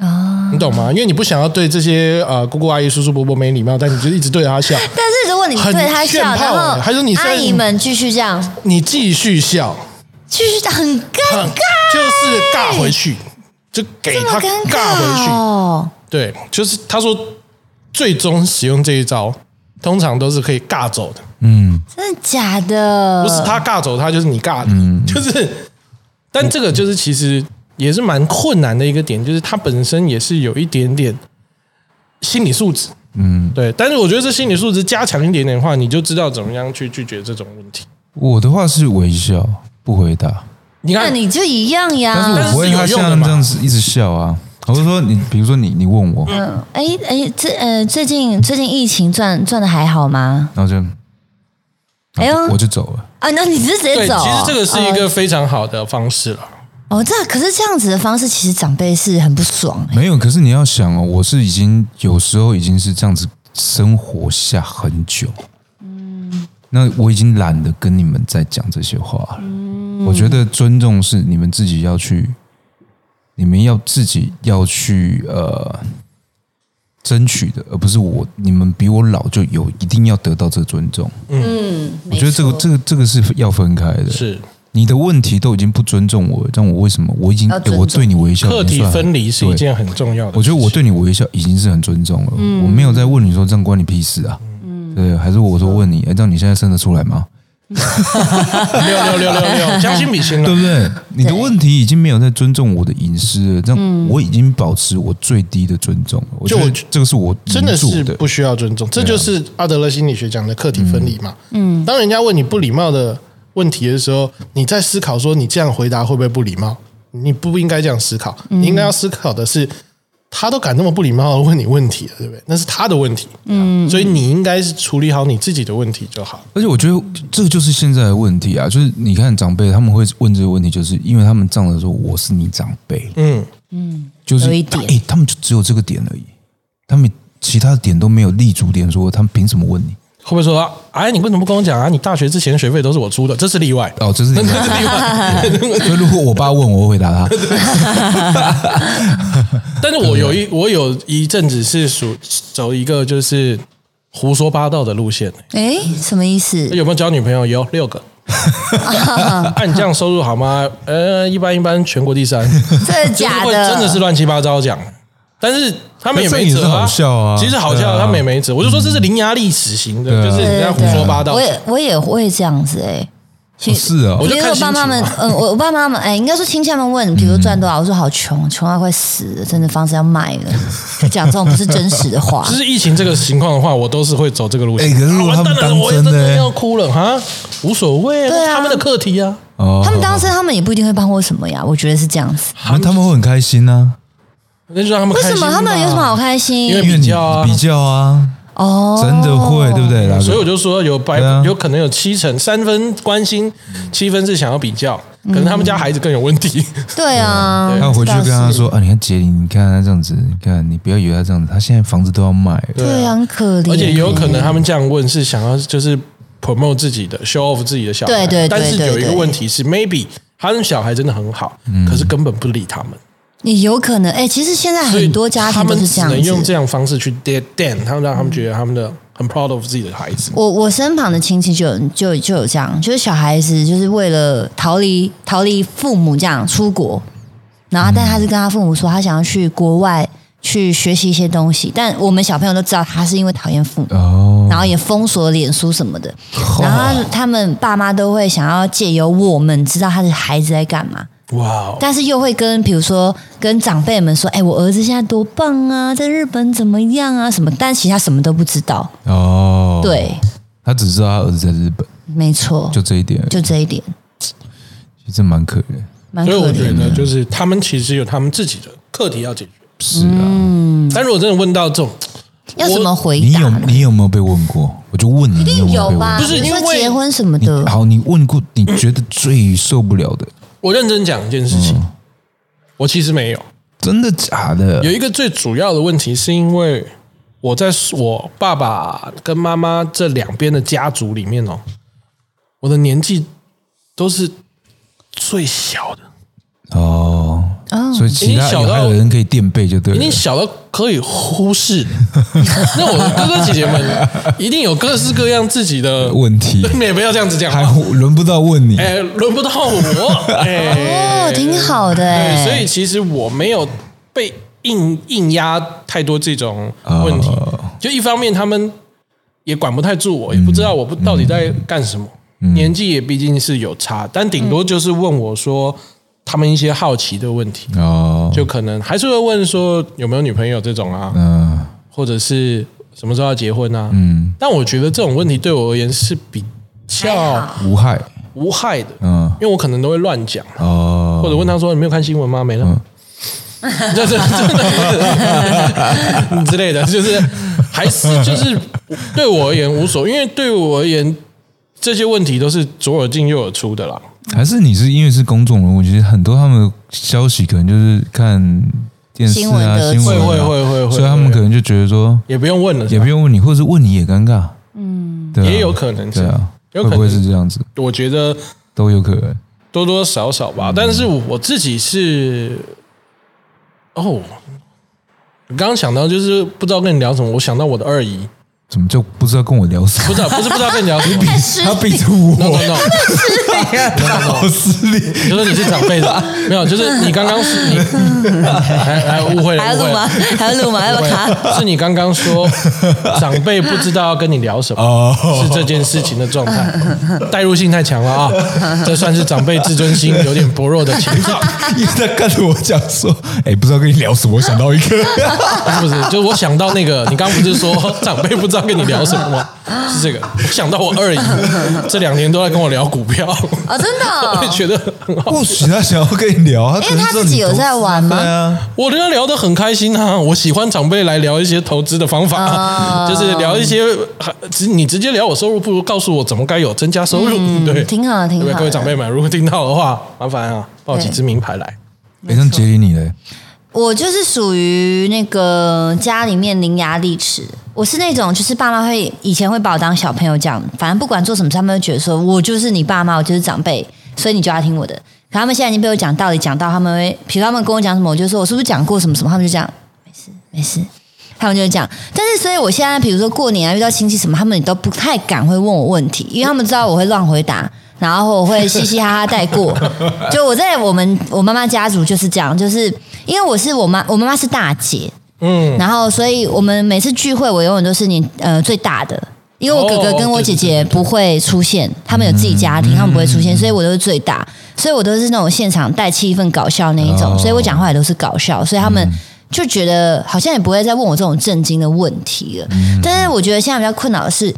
啊，你懂吗？因为你不想要对这些呃姑姑阿姨、叔叔伯伯没礼貌，但你就一直对着他笑。但是如果你对他笑，然后还说你阿姨们继续这样，你继续笑，继续很尴尬，就是尬回去，就给他尬回去。哦，对，就是他说最终使用这一招。通常都是可以尬走的，嗯，真的假的？不是他尬走，他就是你尬的，就是。但这个就是其实也是蛮困难的一个点，就是他本身也是有一点点心理素质，嗯，对。但是我觉得这心理素质加强一点点的话，你就知道怎么样去拒绝这种问题。我的话是微笑不回答，你看你就一样呀，但是我不会他像这样子一直笑啊。我是说，你比如说你你问我，嗯，哎哎，这呃最近最近疫情赚赚的还好吗？然后就，哎呦，我就走了啊！那你是直接走？其实这个是一个非常好的方式了。哦，这可是这样子的方式，其实长辈是很不爽。没有，可是你要想哦，我是已经有时候已经是这样子生活下很久，嗯，那我已经懒得跟你们再讲这些话了。嗯，我觉得尊重是你们自己要去。你们要自己要去呃争取的，而不是我。你们比我老，就有一定要得到这尊重。嗯，我觉得这个这个这个是要分开的。是，你的问题都已经不尊重我，让我为什么我已经我对你微笑，课题分离是一对件很重要的事。我觉得我对你微笑已经是很尊重了，我没有在问你说这样关你屁事啊，对，还是我说问你，哎，这样你现在生得出来吗？六六六六六，将心比心了。对不对？你的问题已经没有在尊重我的隐私了，这样我已经保持我最低的尊重了。我觉得就我这个是我真的是不需要尊重，这就是阿德勒心理学讲的课题分离嘛。嗯，当人家问你不礼貌的问题的时候，你在思考说你这样回答会不会不礼貌？你不应该这样思考，你应该要思考的是，他都敢那么不礼貌的问你问题了，对不对？那是他的问题，嗯，所以你应该是处理好你自己的问题就好。而且我觉得这个就是现在的问题啊，就是你看长辈他们会问这个问题，就是因为他们仗着说我是你长辈，嗯嗯，就是有一点哎，他们就只有这个点而已，他们其他的点都没有立足点，说他们凭什么问你？会不会说，哎，你为什么不跟我讲啊？你大学之前学费都是我出的，这是例外。哦，这是 例外。所以如果我爸问我，我会回答他。但是我有一我有一阵子是属走一个就是胡说八道的路线。哎，什么意思？有没有交女朋友？有六个。按你这样收入好吗？呃，一般一般，全国第三。真的假的？真的是乱七八糟讲。但是他们也没辙可是也是好笑啊。其实好笑，啊。他们也没辙。我就说这是伶牙俐齿型的，就是人家胡说八道。我。也我也会这样子哎、其是啊我就比如我爸妈们，嗯，我我爸妈们，哎，应该说亲戚他们问，比如说赚多少，我说好穷，穷到快死了，真的房子要卖了，就讲这种不是真实的话。就。是疫情这个情况的话，我都是会走这个路线。哎可是如果他们啊完蛋了当我也真的真的欸要哭了哈，无所谓，对啊。他们的课题啊。哦，他们当时，他们也不一定会帮我什么呀，我觉得是这样子。那他们会很开心呢、那就让他们为什开心嘛么他们有什么好开心？因为比较啊。比较啊，哦，真的会，对不对？所以我就说有百啊。有可能有七成三分关心，七分是想要比较，可能他们家孩子更有问题。对啊，他回去跟他说：“啊，你看杰里，你看他这样子，你看你不要以为他这样子，他现在房子都要卖了。对啊，很可怜，而且也有可能他们这样问是想要就是 promote 自己的 show off 自己的小孩，对对对但是有一个问题是 maybe 他的小孩真的很好，可是根本不理他们，也有可能。哎，其实现在很多家庭都是这样子。能用这样方式去 dead den，他们让他们觉得他们的很 proud of 自己的孩子。我我身旁的亲戚就有就就有这样，就是小孩子就是为了逃离逃离父母这样出国，然后但他是跟他父母说他想要去国外去学习一些东西，但我们小朋友都知道他是因为讨厌父母，哦，然后也封锁脸书什么的，然后他他们爸妈都会想要借由我们知道他的孩子在干嘛，哇哦，但是又会跟比如说跟长辈们说，哎，我儿子现在多棒啊，在日本怎么样啊什么，但其实他什么都不知道，哦，对，他只知道他儿子在日本，没错，就这一点，就这一点。其实蛮可怜。蛮所以我觉可怜就是他们其实有他们自己的课题要解决。是啊，但如果真的问到这种，要怎么回答你有？你有没有被问过？我就问你，一定有吧？问？不是因为结婚什么的，好，你问过你觉得最受不了的，我认真讲一件事情，嗯我其实没有。真的假的？有一个最主要的问题，是因为我在我爸爸跟妈妈这两边的家族里面哦，我的年纪都是最小的，哦，哦所以其他小还有人可以垫背就对了已经。小到可以忽视。那我的哥哥姐姐们一定有各式各样自己的问题也不要这样子讲还话。轮不到问你，哎，轮不到我。哎，哦，挺好的哎。对，所以其实我没有被硬硬压太多这种问题。哦就一方面，他们也管不太住我，也不知道我不到底在干什么。年纪也毕竟是有差，但顶多就是问我说他们一些好奇的问题，哦，就可能还是会问说有没有女朋友这种啊，嗯。或者是什么时候要结婚啊。嗯，但我觉得这种问题对我而言是比还较无害，无害的，嗯。因为我可能都会乱讲。哦，或者问他说：“你没有看新闻吗？”没了，嗯。这这这之类的，就是还是就是对我而言无所，因为对我而言这些问题都是左耳进右耳出的啦。还是你是因为是公众人物，其实很多他们的消息可能就是看电视新闻啊、新闻啊，会会会会会所以他们可能就觉得说也不用问了，也不用问你，或者是问你也尴尬，嗯，对啊，也有可能是对啊，有可能会不会是这样子？我觉得都有可能。多多少少吧。但是我自己是哦，我刚刚想到就是不知道跟你聊什么，我想到我的二姨，怎么就不知道跟我聊什么？不知道，不是不知道跟你聊什么 他逼礼着我，，no no no，他好失礼。就说你是长辈的，没有，就是你刚刚是你还还 误会了，误会还要录吗。？还要录吗？要不要卡？是你刚刚说长辈不知道要跟你聊什么，哦是这件事情的状态，代入性太强了啊！这算是长辈自尊心有点薄弱的情况，一直在看着我讲说：“哎，不知道跟你聊什么。”我想到一个，不 是不是？就我想到那个，你刚刚不是说长辈不知道跟你聊什么吗？是这个，我想到我二姨这两年都在跟我聊股票，哦，真的哦、我也觉得很好。或许他想要跟你聊，他因为他自己有在玩吗对啊，我跟他聊得很开心啊！我喜欢长辈来聊一些投资的方法，哦 就是聊一些直你直接聊我收入，不如告诉我怎么该有增加收入，对，嗯挺好的，挺对不对？好的。各位长辈们，如果听到的话，麻烦啊，报几支名牌来。哎，像杰里你嘞？我就是属于那个家里面伶牙俐齿，我是那种就是爸妈会以前会把我当小朋友这样，反正不管做什么，他们会觉得说我就是你爸妈，我就是长辈，所以你就要听我的。可他们现在已经被我讲道理讲到，他们会，比如他们跟我讲什么，我就说我是不是讲过什么什么，他们就这样，没事没事，他们就这样。但是所以我现在比如说过年啊遇到亲戚什么，他们也都不太敢会问我问题，因为他们知道我会乱回答。然后我会嘻嘻哈哈带过，就我在我们我妈妈家族就是这样，就是因为我是我妈，我妈妈是大姐，嗯，然后所以我们每次聚会，我永远都是你呃最大的，因为我哥哥跟我姐姐不会出现，他们有自己家庭，他们不会出现，所以我都是最大，所以我都是那种现场带气氛搞笑那一种，哦。所以我讲话也都是搞笑，所以他们。就觉得好像也不会再问我这种震惊的问题了，但是我觉得现在比较困扰的是，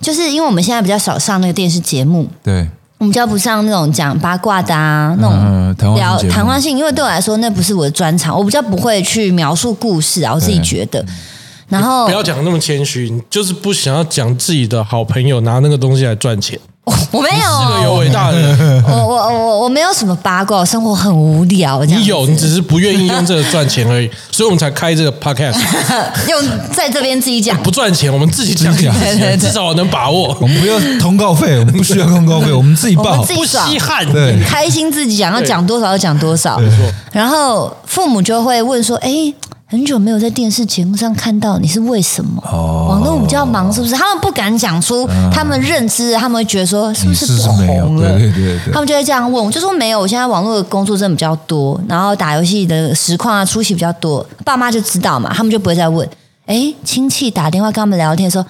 就是因为我们现在比较少上那个电视节目，对，我们就不像那种讲八卦的啊，那种聊谈话性，因为对我来说那不是我的专长，我比较不会去描述故事啊，我自己觉得。然后不要讲那么谦虚，你就是不想要讲自己的好朋友拿那个东西来赚钱，我没有是个有有，伟大的人。我我我我没有什么八卦，我生活很无聊。这样子你有，你只是不愿意用这个赚钱而已，所以我们才开这个 podcast。用在这边自己讲，不赚钱，我们自己讲，至少我能把握，我们不要通告费，我们不需要通告费，我们自己报我们。自己不爽稀罕。对开心自己讲，要对讲多少就讲多少。然后父母就会问说：“哎，很久没有在电视节目上看到你，是为什么？哦网络比较忙，是不是？”他们不敢讲出他们认知，他们会觉得说：“是不是不是，红了？”对对对对他。们就会这样问，我就说没有，我现在网络的工作真的比较多，然后打游戏的实况啊出席比较多，爸妈就知道嘛，他们就不会再问。哎，亲戚打电话跟他们聊天说，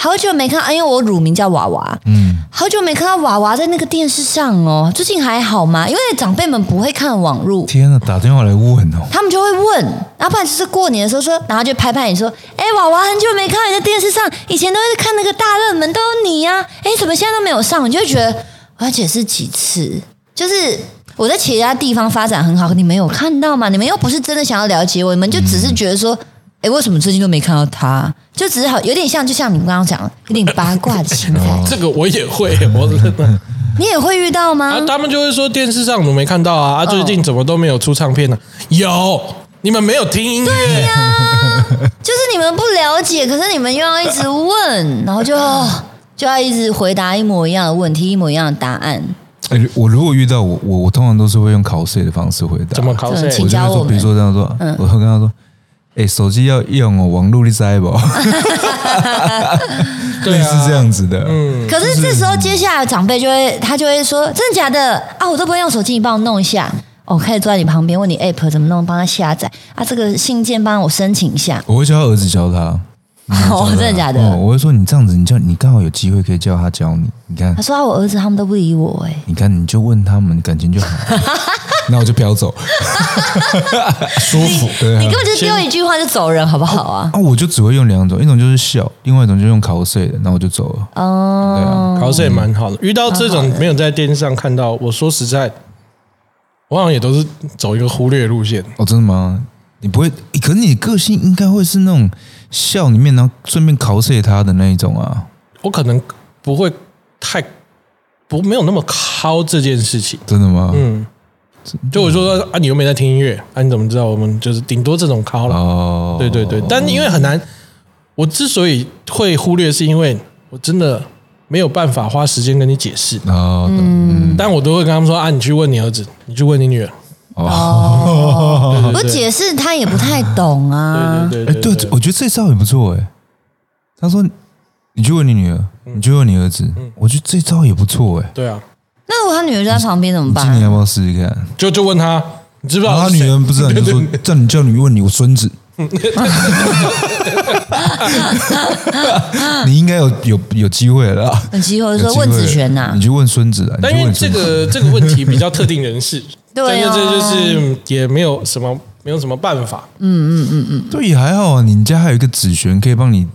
好久没看，啊因为我乳名叫娃娃，嗯，好久没看到娃娃在那个电视上哦，最近还好吗？因为长辈们不会看网路，天啊，打电话来问哦，他们就会问，然后不然就是过年的时候说，然后就拍拍你说，哎，娃娃很久没看你在电视上，以前都是看那个大热门，都有你呀、哎，怎么现在都没有上？你就会觉得我要解释几次，就是我在其他地方发展很好，你们有看到吗？你们又不是真的想要了解我，你们就只是觉得说。哎，为什么最近都没看到他？就只是好有点像，就像你们刚刚讲的，有点八卦的心态。这个我也会，我真的你也会遇到吗啊，？他们就会说电视上怎么没看到啊？啊，最近怎么都没有出唱片呢？有，你们没有听音乐，就是你们不了解，可是你们又要一直问，然后就就要一直回答一模一样的问题，一模一样的答案。哎，我如果遇到我，我我通常都是会用考试的方式回答。怎么考试？嗯请我就会说，教我们比如说这样说，我会跟他说：“哎，手机要用哦，网络你知不？” 对类似啊这样子的。嗯，可是这时候接下来长辈就会，他就会说：“真的假的啊？我都不会用手机，你帮我弄一下。”哦，开始坐在你旁边，问你 app 怎么弄，帮他下载啊。这个信件帮我申请一下。我会叫他儿子教他。哦，真的假的？哦，我会说你这样子，你叫你刚好有机会可以叫他教你。你看他，说啊，我儿子他们都不理我哎。你看，你就问他们，感情就好。那我就飘走，舒服。对啊你根本就丢一句话就走人，好不好啊？啊，我就只会用两种，一种就是笑，另外一种就用考试的，然后我就走了。哦对哦，啊，考试也蛮好的。遇到这种没有在电视上看到，我说实在，我好像也都是走一个忽略路线。哦，真的吗？你不会？可是你个性应该会是那种笑里面，然后顺便考试他的那一种啊。我可能不会太不没有那么靠这件事情。真的吗？嗯，就我说啊，你又没在听音乐，啊，你怎么知道我们就是顶多这种靠了？哦，对对对，但因为很难，我之所以会忽略，是因为我真的没有办法花时间跟你解释。哦，嗯，但我都会跟他们说啊，你去问你儿子，你去问你女儿。哦，我解释他也不太懂啊。对对哎，对，我觉得这招也不错哎。他说你去问你女儿，你去问你儿子，我觉得这招也不错哎。对啊，那如果他女儿就在旁边怎么办？今年要不要试试看？就就问他，你知不知道他？女儿不知道，你就说叫你叫你问你我孙子，你应该有有有机会了啦。有机会有说问子璇呐你，去问孙子啊。但因为这个这个问题比较特定人士，对啊但是这就是也没有什么没有什么办法。嗯嗯嗯嗯对也还好啊，你家还有一个子璇可以帮你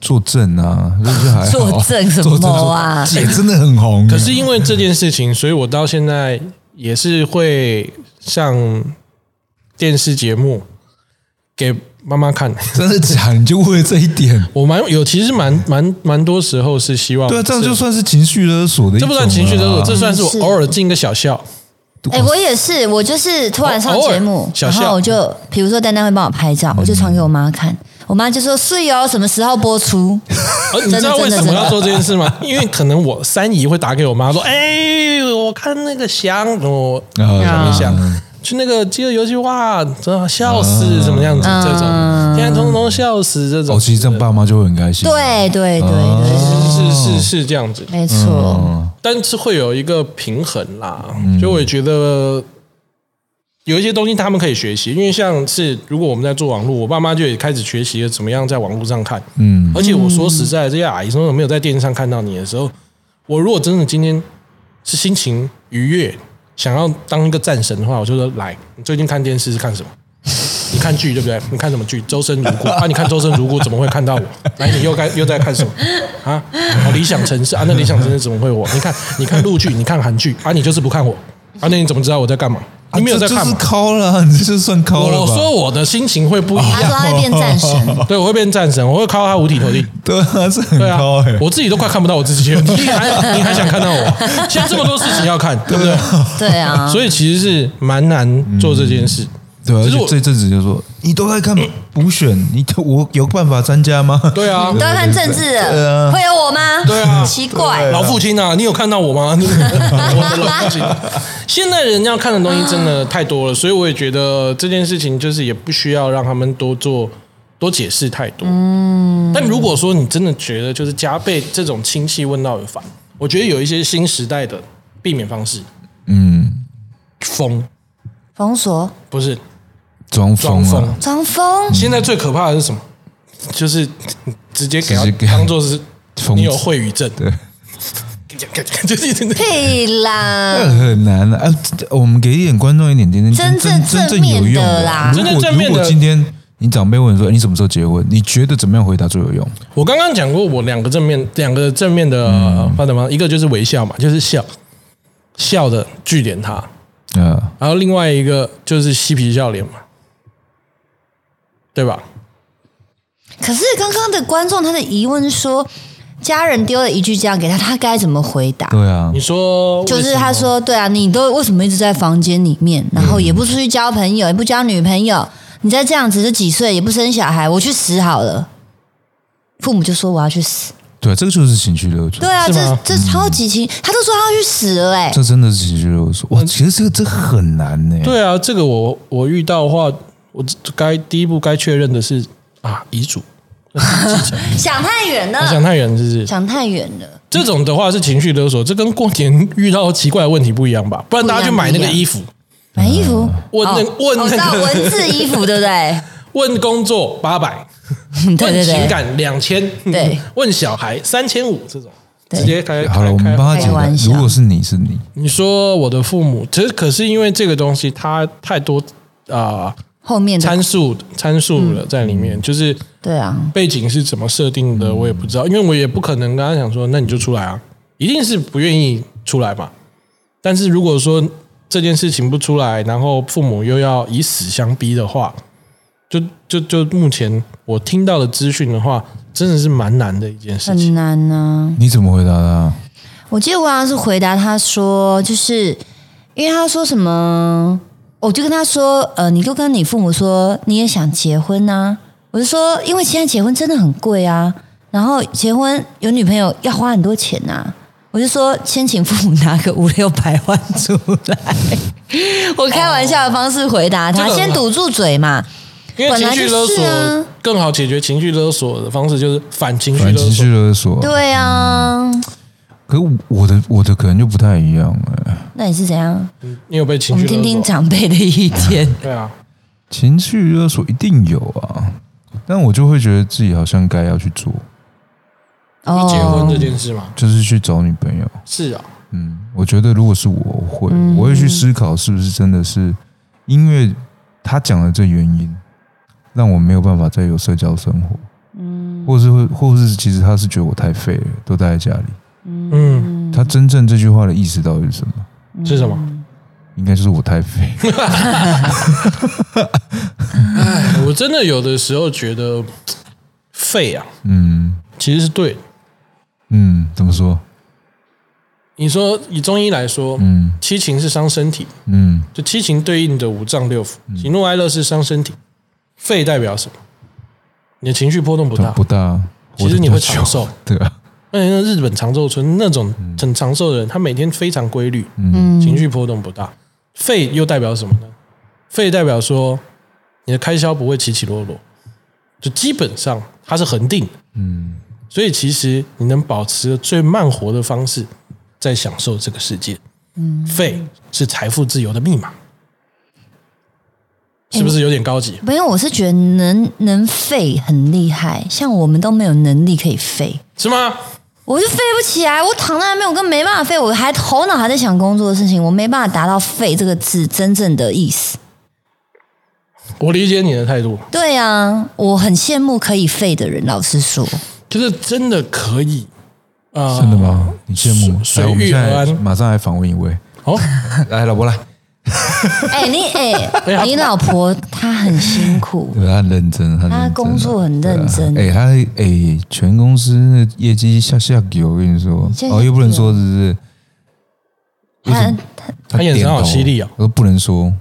作证啊，就是还好。作证什作证么啊说姐真的很红。可是因为这件事情，所以我到现在也是会上电视节目给妈妈看。真的假？你就为了这一点？我蛮有，其实蛮蛮蛮多时候是希望对啊，这样就算是情绪勒索的一这。不算情绪勒索，这算是是我偶尔进个小笑。哎、我也是，我就是突然上节目然笑。后我就比如说丹丹会帮我拍照，我就传给我妈看，我妈就说是哦，什么时候播出？呃，你知道为什么要做这件事吗？因为可能我三姨会打给我妈说：“哎，我看那个翔，我啊想一想，去那个饥饿游戏，哇，真的笑死，什么样子？这种。嗯现在通通笑死，这种哦，其实这样爸妈就会很开心。对对对对，是是是是这样子，没错，嗯，但是会有一个平衡啦。就我也觉得有一些东西他们可以学习，因为像是如果我们在做网络，我爸妈就也开始学习了怎么样在网络上看。嗯，而且我说实在的，这些阿姨说没有在电视上看到你的时候，我如果真的今天是心情愉悦，想要当一个战神的话，我就说来，你最近看电视是看什么？你看剧对不对？你看什么剧？周生如故 啊！你看周生如故怎么会看到我？来，你又该又在看什么啊？哦，理想城市啊，那理想城市怎么会我？你看，你看陆剧，你看韩剧啊，你就是不看我啊？那你怎么知道我在干嘛？你没有在看啊这就是嘛？抠了，你这就算抠了？我说我的心情会不一样，他说他会变战神，对我会变战神，我会靠他五体投地。对啊，对啊我自己都快看不到我自己了，你还你还想看到我？现在这么多事情要看，对不对？对啊，所以其实是蛮难做这件事。对啊，就是这阵子就说你都在看补选，你我有办法参加吗？对啊你，都在看政治对的，啊会有我吗？对啊 奇怪，老父亲啊，你有看到我吗？我的老父亲。现在人要看的东西真的太多了，所以我也觉得这件事情就是也不需要让他们多做多解释太多。嗯，但如果说你真的觉得就是加倍这种亲戚问到有烦，我觉得有一些新时代的避免方式，嗯，封封锁不是装疯装疯。现在最可怕的是什么？就是直接给他当做是疯你有秽语症，对，就是真的屁啦，那很难的啊！我们给一点观众一点点点真正真正有用的啦。如果真正正面的如果今天你长辈问说你什么时候结婚，你觉得怎么样回答最有用？我刚刚讲过，我两个正面，两个正面的发展方，一个就是微笑嘛，就是笑。笑的据点他，嗯，然后另外一个就是嬉皮笑脸嘛，对吧？可是刚刚的观众他的疑问说，家人丢了一句这样给他，他该怎么回答？对啊你，说就是他说，对啊，你都为什么一直在房间里面，然后也不出去交朋友，也不交女朋友，你再这样子，这几岁也不生小孩，我去死好了。父母就说我要去死，对啊，这个就是情绪勒索对，啊，这这超级情，他都说他要去死了哎、这真的是情绪勒索。哇，其实这个这很难呢。对啊，这个我我遇到的话，我该第一步该确认的是啊遗嘱，想太远了，想太远是不是？想太远了。这种的话是情绪勒索，这跟过年遇到奇怪的问题不一样吧？不然大家去买那个衣服，买衣服，问那哦问那个我知道文字衣服，对不对？问工作八百，对对问情，感两千，对，问小孩三千五这种，直接开好了，我们开帮他解玩笑。如果是你是你，你说我的父母，其实可是因为这个东西他太多啊、后面参数参数了在里面，就是对啊，背景是怎么设定的，我也不知道，因为我也不可能跟他讲说，那你就出来啊，一定是不愿意出来嘛。但是如果说这件事情不出来，然后父母又要以死相逼的话，就就就目前我听到的资讯的话，真的是蛮难的一件事情很。难呢、你怎么回答他？我记得我好像是回答他说，就是因为他说什么，我就跟他说，呃，你就跟你父母说你也想结婚呐、我就说，因为现在结婚真的很贵啊，然后结婚有女朋友要花很多钱呐、我就说，先请父母拿个五六百万出来。我开玩笑的方式回答他，这个先堵住嘴嘛。因为情绪勒索更好解决情绪勒索的方式就是反情绪勒反情绪索。勒索。对啊，可是我的我的可能就不太一样哎、那你是怎样？你有被我情绪勒索？们听听长辈的意见。对啊，情绪勒索一定有啊，但我就会觉得自己好像该要去做，哦结婚这件事嘛，就是去找女朋友。是啊，嗯，我觉得如果是我我会，嗯我会去思考是不是真的是因为他讲的这原因，让我没有办法再有社交生活，嗯，或是会，或是其实他是觉得我太废了，都待在家里。嗯，他真正这句话的意思到底是什么？是什么？应该就是我太废。我真的有的时候觉得废啊，嗯其实是对的。嗯，怎么说？你说以中医来说，嗯七情是伤身体，嗯就七情对应的五脏六腑，喜怒哀乐是伤身体。肺代表什么？你的情绪波动不大，不大。其实你会长寿久。对啊，那那日本长寿村那种很长寿的人，他每天非常规律，嗯情绪波动不大。肺又代表什么呢？肺代表说你的开销不会起起落落，就基本上它是恒定。嗯所以其实你能保持最慢活的方式，在享受这个世界。嗯，肺是财富自由的密码，是不是有点高级？没有，我是觉得能能废很厉害，像我们都没有能力可以废，是吗？我就飞不起来。我躺在那边，我根本没办法飞，我还头脑还在想工作的事情，我没办法达到“废”这个字真正的意思。我理解你的态度，对啊，我很羡慕可以废的人。老实说，就是真的可以啊、真的吗？你羡慕来，我们现在遇而安马上来访问一位。哦，来，老婆来。哎、你哎、呀你老婆她很辛苦，对，他很认真，他很认真啊。工作很认真。哎、他哎、全公司那业绩下下给我跟你说。哦，又不能说，是不是？她他眼神好犀利哦我说不能说，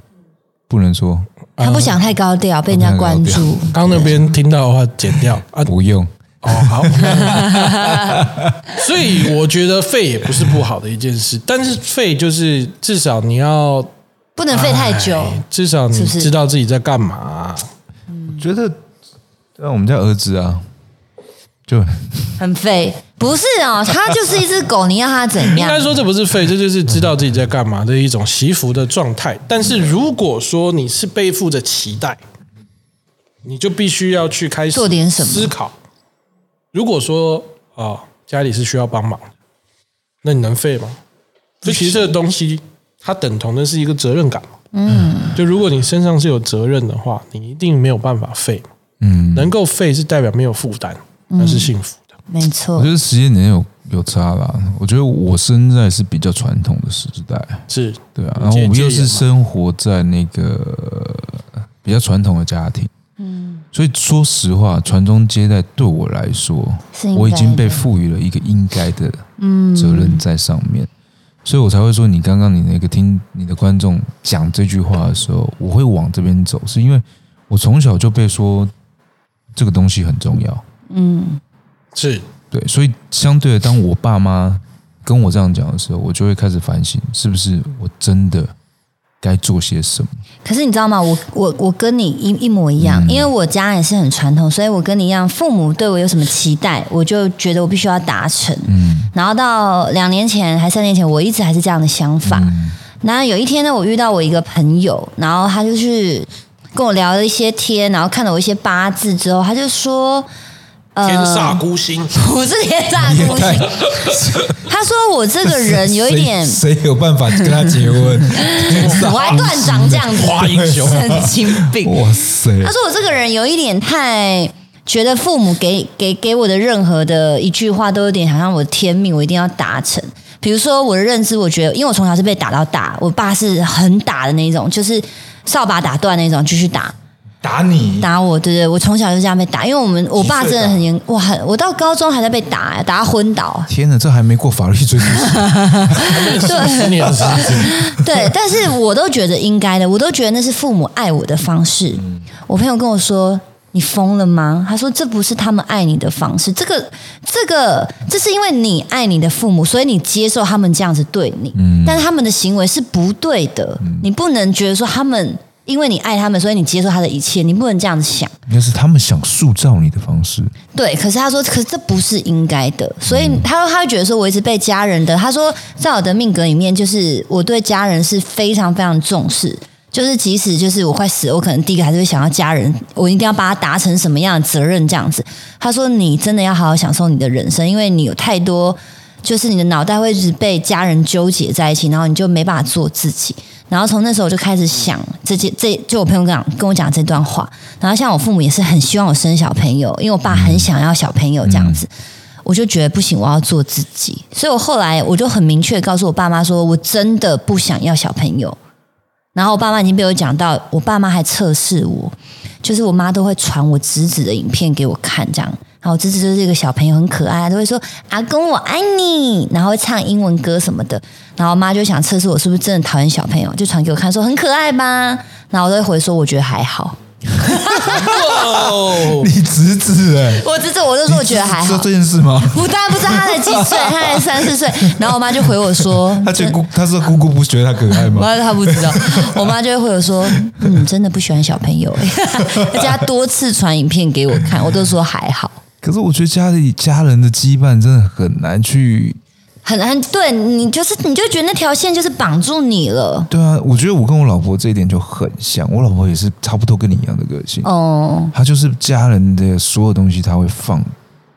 不能说，她不想太高调，被人家关注。刚那边听到的话剪掉。啊。不用。哦，好。所以我觉得废也不是不好的一件事，但是废就是至少你要，不能废太久。至少你知道自己在干嘛。我觉得，像我们家儿子啊，就很废，不是哦，他就是一只狗，你要他怎样应该？说这不是废，这就是知道自己在干嘛的一种习福的状态。但是如果说你是背负着期待，你就必须要去开始做点什么思考。如果说啊、家里是需要帮忙，那你能废吗？这其实这个东西它等同的是一个责任感嘛。嗯，就如果你身上是有责任的话，你一定没有办法废。嗯，能够废是代表没有负担，那是幸福的。没错。我觉，得时间点有有差啦。我觉得我生在是比较传统的时代，是。对啊，然后我们又是生活在那个比较传统的家庭，嗯，所以说实话，传宗接代对我来说我已经被赋予了一个应该的嗯。责任在上面，所以我才会说，你刚刚你那个听你的观众讲这句话的时候，我会往这边走，是因为我从小就被说这个东西很重要，嗯，是，对，所以相对的，当我爸妈跟我这样讲的时候，我就会开始反省，是不是我真的该做些什么？可是你知道吗？我我我跟你一一模一样，因为我家也是很传统，所以我跟你一样，父母对我有什么期待，我就觉得我必须要达成。嗯然后到两年前还三年前，我一直还是这样的想法。嗯然后有一天呢，我遇到我一个朋友，然后他就是跟我聊了一些天，然后看了我一些八字之后，他就说。呃天煞孤星，不是天煞孤星，他说我这个人有一点，谁谁有办法跟他结婚？我还断掌这样子，花英雄神经病。哇塞！他说我这个人有一点太觉得父母给给给我的任何的一句话都有点好像我的天命，我一定要达成。比如说我的认知，我觉得因为我从小是被打到大，我爸是很打的那种，就是扫把打断那种，继续打打你，打我，对对，我从小就这样被打，因为我们我爸真的很严，哇，很我到高中还在被打，打昏倒。天哪，这还没过法律追诉对。十年的时间，对，但是我都觉得应该的，我都觉得那是父母爱我的方式。我朋友跟我说：“你疯了吗？”他说：“这不是他们爱你的方式，这个、这个，这是因为你爱你的父母，所以你接受他们这样子对你。但是他们的行为是不对的，你不能觉得说他们。”因为你爱他们，所以你接受他的一切，你不能这样子想。应该是他们想塑造你的方式。对，可是他说，可是这不是应该的，所以他他会觉得说，我一直被家人的，他说，在我的命格里面，就是我对家人是非常非常重视，就是即使就是我快死了，我可能第一个还是会想要家人，我一定要把他达成什么样的责任这样子。他说，你真的要好好享受你的人生，因为你有太多，就是你的脑袋会一直被家人纠结在一起，然后你就没办法做自己。然后从那时候我就开始想这些，这就我朋友讲跟我讲这段话。然后像我父母也是很希望我生小朋友，因为我爸很想要小朋友这样子，我就觉得不行，我要做自己。所以我后来我就很明确告诉我爸妈说，我真的不想要小朋友。然后我爸妈已经被我讲到，我爸妈还测试我，就是我妈都会传我侄子的影片给我看，这样。然后侄子就是一个小朋友，很可爱，都会说阿公我爱你，然后会唱英文歌什么的。然后妈就想测试我是不是真的讨厌小朋友，就传给我看说很可爱吧。然后我都会回说我觉得还好。哦，你侄子哎，我侄子我就说我觉得还好。这件事吗？我当然不知道他才几岁，他才三四岁。然后我妈就回我说，他觉得姑，他说姑姑不觉得他可爱吗？我他不知道，我妈就会回我说，嗯，真的不喜欢小朋友，而且他多次传影片给我看，我都说还好。可是我觉得家里家人的羁绊真的很难去。很很对你就是你就觉得那条线就是绑住你了。对啊，我觉得我跟我老婆这一点就很像，我老婆也是差不多跟你一样的个性。哦，她就是家人的所有东西，她会放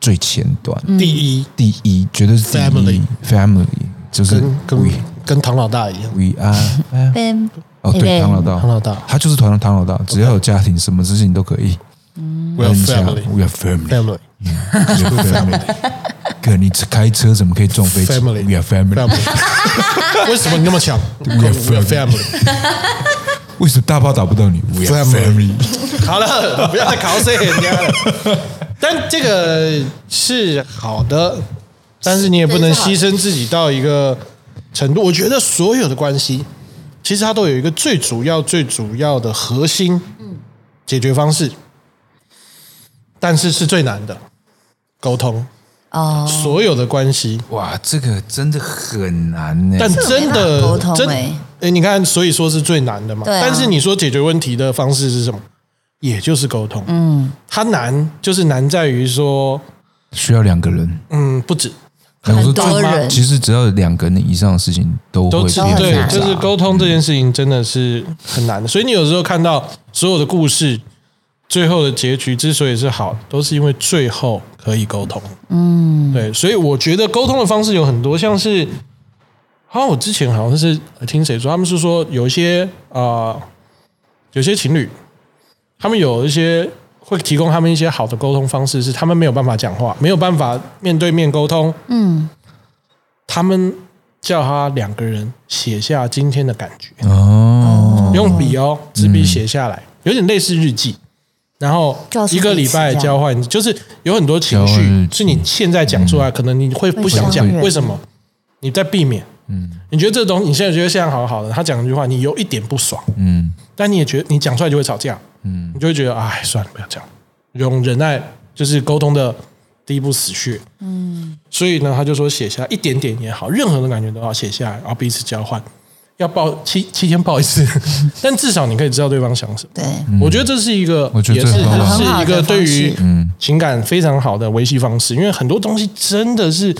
最前端，第一第一绝对是第一。Family family 就是跟跟 we 跟唐老大一样，we are fam 哦对对唐老大。唐老大。他就是唐唐老大，只要有家庭，什么事情都可以。，We are family we are family family we are family。哥，你开车怎么可以撞飞机 Family We are family。family，为什么你那么强 We are family。为什么大炮打不到你？We are Family。好了，不要再考死人家了。但这个是好的，但是你也不能牺牲自己到一个程度。我觉得所有的关系，其实它都有一个最主要、最主要的核心解决方式，但是是最难的沟通。哦，所有的关系，哇，这个真的很难呢。但真的沟通真欸哎，你看，所以说是最难的嘛。对啊但是你说解决问题的方式是什么？也就是沟通。嗯，它难就是难在于说，需要两个人。嗯，不止我说很多最人其实只要有两个人以上的事情都会变很难，对就是沟通这件事情真的是很难的。所以你有时候看到所有的故事最后的结局之所以是好，都是因为最后可以沟通。嗯，对，所以我觉得沟通的方式有很多，像是，好像我之前好像是听谁说，他们是说有一些啊、呃有些情侣，他们有一些会提供他们一些好的沟通方式，是他们没有办法讲话，没有办法面对面沟通，嗯，他们叫他两个人写下今天的感觉。哦，用笔哦，纸笔写下来，有点类似日记。然后一个礼拜交换，就是有很多情绪是你现在讲出来，可能你会不想讲为什么？你在避免。嗯，你觉得这东西，你现在觉得现在好好的，他讲一句话，你有一点不爽，嗯，但你也觉得你讲出来就会吵架，嗯，你就会觉得哎，算了，不要讲，用忍耐就是沟通的第一步死穴，嗯，所以呢，他就说写下一点点也好，任何的感觉都要写下来，然后彼此交换，要报七七天报一次，但至少你可以知道对方想什么。对，我觉得这是一个，我觉得也是这是一个对于情感非常好的维系方式，因为很多东西真的是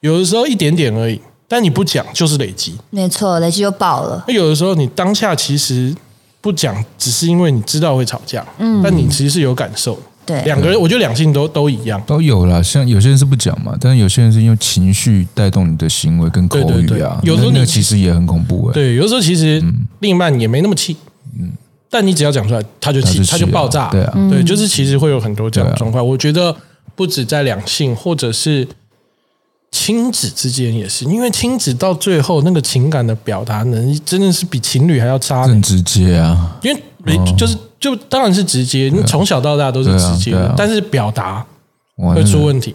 有的时候一点点而已，但你不讲就是累积。没错，累积就爆了。那有的时候你当下其实不讲，只是因为你知道会吵架，嗯，但你其实是有感受。对两个人，我觉得两性都都一样。都有啦。像有些人是不讲嘛，但是有些人是用情绪带动你的行为跟口语啊，对有时候其实也很恐怖哎。对，有的时候其实另一半也没那么气，嗯，但你只要讲出来，他就气，他就气他就爆炸，了对啊对，就是其实会有很多这样的状况。我觉得不止在两性，或者是亲子之间也是，因为亲子到最后那个情感的表达能力真的是比情侣还要差的更直接啊，因为没就是就当然是直接，你从小到大都是直接啊啊，的但是表达哇，会出问题。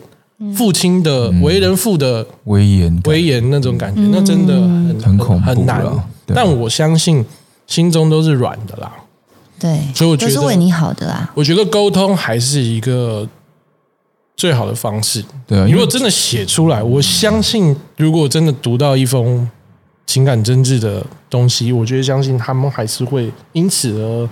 父亲的为人父的威严威严那种感觉，那真的很很恐怖很难。但我相信心中都是软的啦。对，所以我觉得都是为你好的啦。我觉得沟通还是一个最好的方式。对如果真的写出来，我相信，如果真的读到一封情感真挚的东西，我觉得相信他们还是会因此而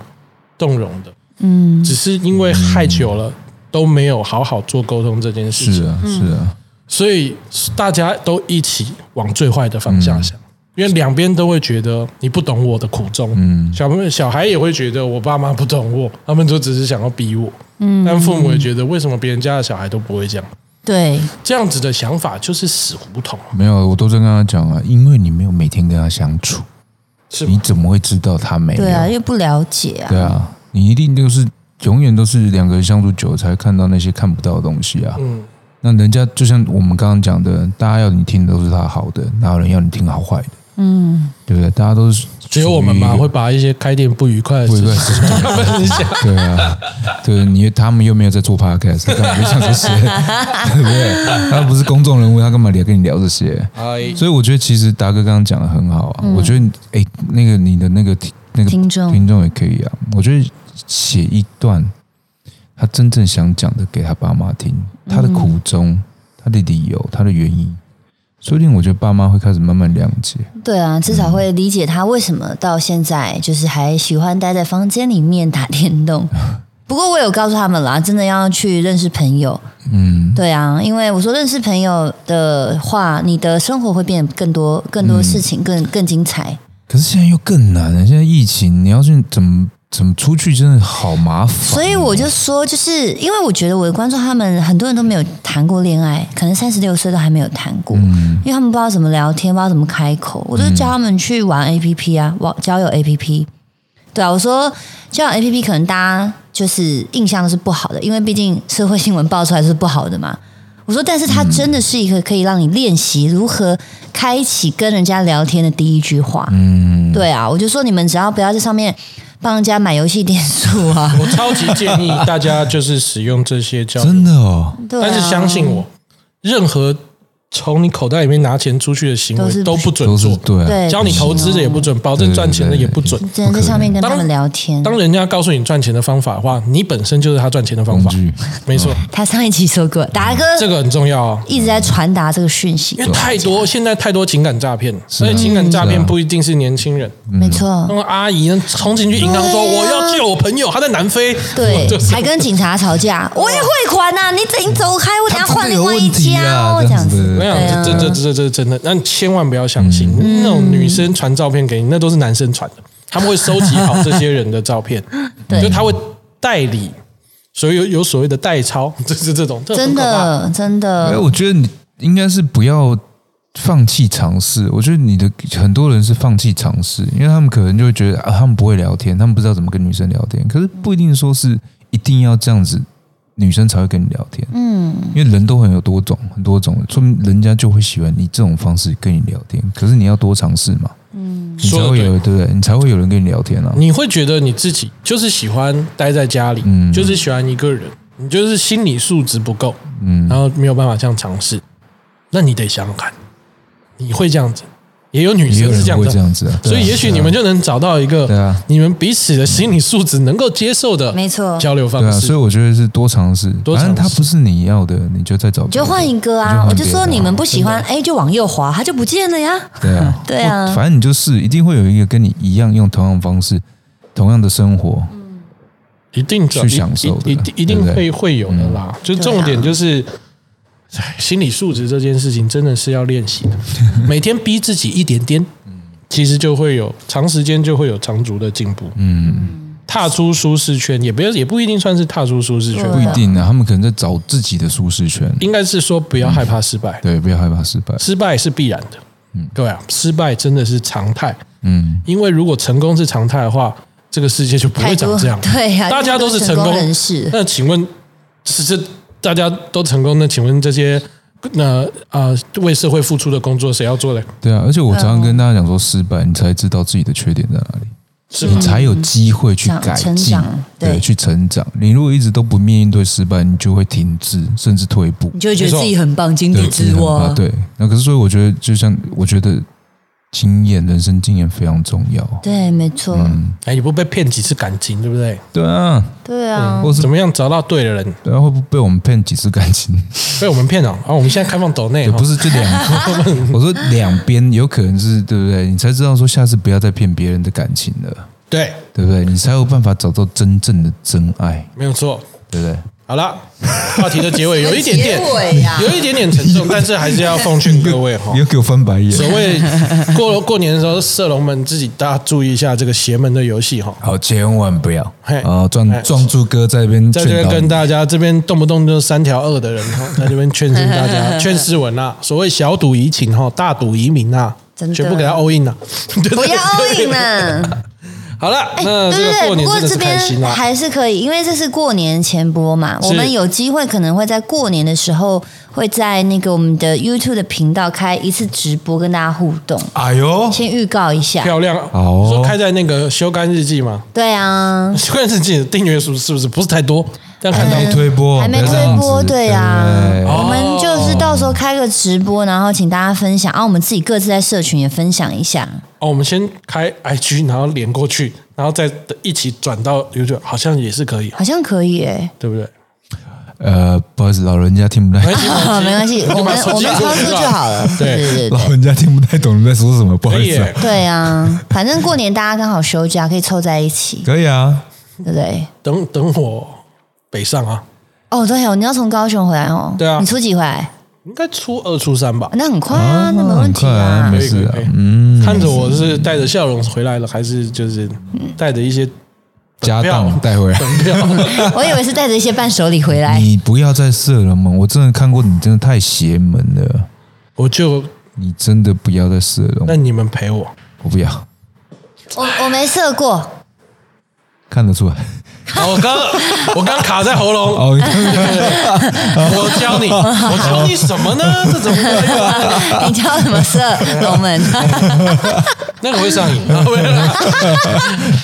动容的。嗯，只是因为害久了都没有好好做沟通这件事情，是啊，是啊，所以大家都一起往最坏的方向想。因为两边都会觉得你不懂我的苦衷，嗯，小朋友小孩也会觉得我爸妈不懂我，他们就只是想要逼我，嗯，但父母也觉得为什么别人家的小孩都不会这样，对，这样子的想法就是死胡同，没有，我都在跟他讲啊，因为你没有每天跟他相处，是你怎么会知道他没有？对啊，因为不了解啊，对啊，你一定就是永远都是两个人相处久才看到那些看不到的东西啊。嗯，那人家就像我们刚刚讲的，大家要你听的都是他好的，哪有人要你听好坏的？嗯，对不对？大家都是只有我们嘛会把一些开店不愉快的。对啊，对你他们又没有在做 podcast，干嘛讲这些？对不对？他不是公众人物，他干嘛来跟你聊这些？哎，所以我觉得其实达哥刚刚讲的很好啊，我觉得哎，那个你的那个听那个听众听众也可以啊，我觉得写一段他真正想讲的给他爸妈听，他的苦衷、他的理由、他的原因，说不定我觉得爸妈会开始慢慢谅解。对啊，至少会理解他为什么到现在就是还喜欢待在房间里面打电动。不过我有告诉他们啦，真的要去认识朋友。嗯，对啊，因为我说认识朋友的话，你的生活会变更多、更多事情，更更精彩。可是现在又更难了，现在疫情，你要去怎么怎么出去，真的好麻烦。所以我就说，就是因为我觉得我的观众他们很多人都没有谈过恋爱，可能三十六岁都还没有谈过，因为他们不知道怎么聊天，不知道怎么开口。我就教他们去玩 A P P 啊，网交友 A P P。对啊，我说交友 A P P 可能大家就是印象是不好的，因为毕竟社会新闻爆出来是不好的嘛。我说，但是它真的是一个可以让你练习如何开启跟人家聊天的第一句话。嗯，对啊，我就说你们只要不要在上面帮人家买游戏点数啊，我超级建议大家就是使用这些交友真的哦，对啊。但是相信我，任何从你口袋里面拿钱出去的行为都不准做，对教你投资的也不准，保证赚钱的也不准。只能在上面跟他们聊天。当人家告诉你赚钱的方法的话，你本身就是他赚钱的方法。没错，他上一期说过，达哥这个很重要哦。一直在传达这个讯息。因，为太多现在太多情感诈骗，啊。而且情感诈骗不一定是年轻人，没错。那，个阿姨呢冲进去银行说我要救我朋友，他在南非，对。就是，还跟警察吵架，我也汇款呐，你等你走开，我等下换另外一家这样子样子的。我想对啊这这这这这真的，但千万不要相信嗯那种女生传照片给你，那都是男生传的，他们会收集好这些人的照片，对就他会代理，所以有有所谓的代抄，就是这种，真的真哎，我觉得你应该是不要放弃尝试。我觉得你的很多人是放弃尝试，因为他们可能就会觉得啊，他们不会聊天，他们不知道怎么跟女生聊天。可是不一定说是一定要这样子，女生才会跟你聊天。嗯，因为人都很有多种，很多种，说明人家就会喜欢你这种方式跟你聊天。可是你要多尝试嘛，嗯，你才会有对不对？你才会有人跟你聊天啊。你会觉得你自己就是喜欢待在家里，嗯就是喜欢一个人，你就是心理素质不够，嗯然后没有办法这样尝试，那你得想想看，你会这样子，也有女生是这样的，这样子所以也许你们就能找到一个对啊。你们彼此的心理素质能够接受的没错，交流对啊，方式所以。我觉得是多尝试，多反正尝试他不是你要的，你就再找你，就换一个啊！我就说你们不喜欢，哎，就往右滑，它就不见了呀。对啊，对啊。反正你就是一定会有一个跟你一样用同样方式、同样的生活，一定去享受的一一定一定会会有的啦。就重点就是，唉 心理素质这件事情真的是要练习的，每天逼自己一点点，其实就会有长时间就会有长足的进步。嗯，踏出舒适圈，也不要也不一定算是踏出舒适圈，不一定啊，他们可能在找自己的舒适圈，应该是说不要害怕失败，对，不要害怕失败，失败是必然的。各位啊，失败真的是常态，嗯，因为如果成功是常态的话，这个世界就不会长这样。对呀，大家都是成成功人士，那请问，是这大家都成功？那请问这些那啊、为社会付出的工作谁要做嘞？对啊，而且我常常跟大家讲说，失败你才知道自己的缺点在哪里。是？你才有机会去改进，对对，去成长。你如果一直都不面对失败，你就会停滞，甚至退步你。就会觉得自己很棒，井对底之蛙啊，。对。那可是所以我觉得，就像我觉得经验，人生经验非常重要。对，没错，嗯哎，你不被骗几次感情，对不对？对啊，对啊，或是怎么样找到对的人？对啊，会不会被我们骗几次感情？被我们骗了啊！我们现在开放抖内也，不是这两，我说两边有可能是对不对？你才知道说下次不要再骗别人的感情了，对，对不对？你才有办法找到真正的真爱，没有错。对不对？好了，话题的结尾有一点点 有一点点沉重，但是还是要奉劝各位哈 你。又给我翻白眼。所谓过过年的时候，色龙们自己大家注意一下这个邪门的游戏哈。好，千万不要嘿啊！壮嘿壮柱哥在这边在这边跟大家这边动不动就三条二的人哈，在这边劝进大家劝世文啊，所谓小赌怡情哈，大赌移民啊全部给他 all in 啊。不要 all in 了。好了，哎，那这对对对，个过不年真的是开过这边心啊。还是可以，因为这是过年前播嘛，我们有机会可能会在过年的时候会在那个我们的 YouTube 的频道开一次直播，跟大家互动。哎呦，先预告一下，漂亮。哦。说开在那个修干日记吗？对啊，修干日记的订阅数是不是不是太多？但还没推播，还没推播，子。对啊，对。我们就是到时候开个直播，然后请大家分享，啊，我们自己各自在社群也分享一下。哦，我们先开 IG，然后连过去，然后再一起转到 YouTube，好像也是可以，好像可以诶、对不对？呃，不好意思，老人家听不太没，关系，啊，没关系，我们我们操作就好了。对对对对老人家听不太懂你在说什么，不好意思啊可以耶。对啊，反正过年大家刚好休假，可以凑在一起，可以啊，对不对？等等我北上啊，哦，对哦，你要从高雄回来哦。对啊你初几回来？应该初二初三吧。那很快啊，那没问题很快啊啊。没事啊嗯，看着我是带着笑容回来了，还是就是带着一些家当带回来。我以为是带着一些伴手礼回来。你不要再射了嘛！我真的看过你，真的太邪门了。我就你真的不要再射了，那你们陪我。我不要，我我没射过，看得出来。好 我刚我刚卡在喉咙，我教你，我教你什么呢？这怎么会用？你教什么射龙门？那个会上瘾。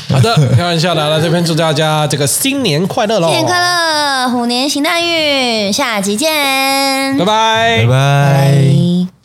好的，开玩笑的，来这边祝大家这个新年快乐喽！新年快乐，虎年行大运，下集见，拜拜拜拜。拜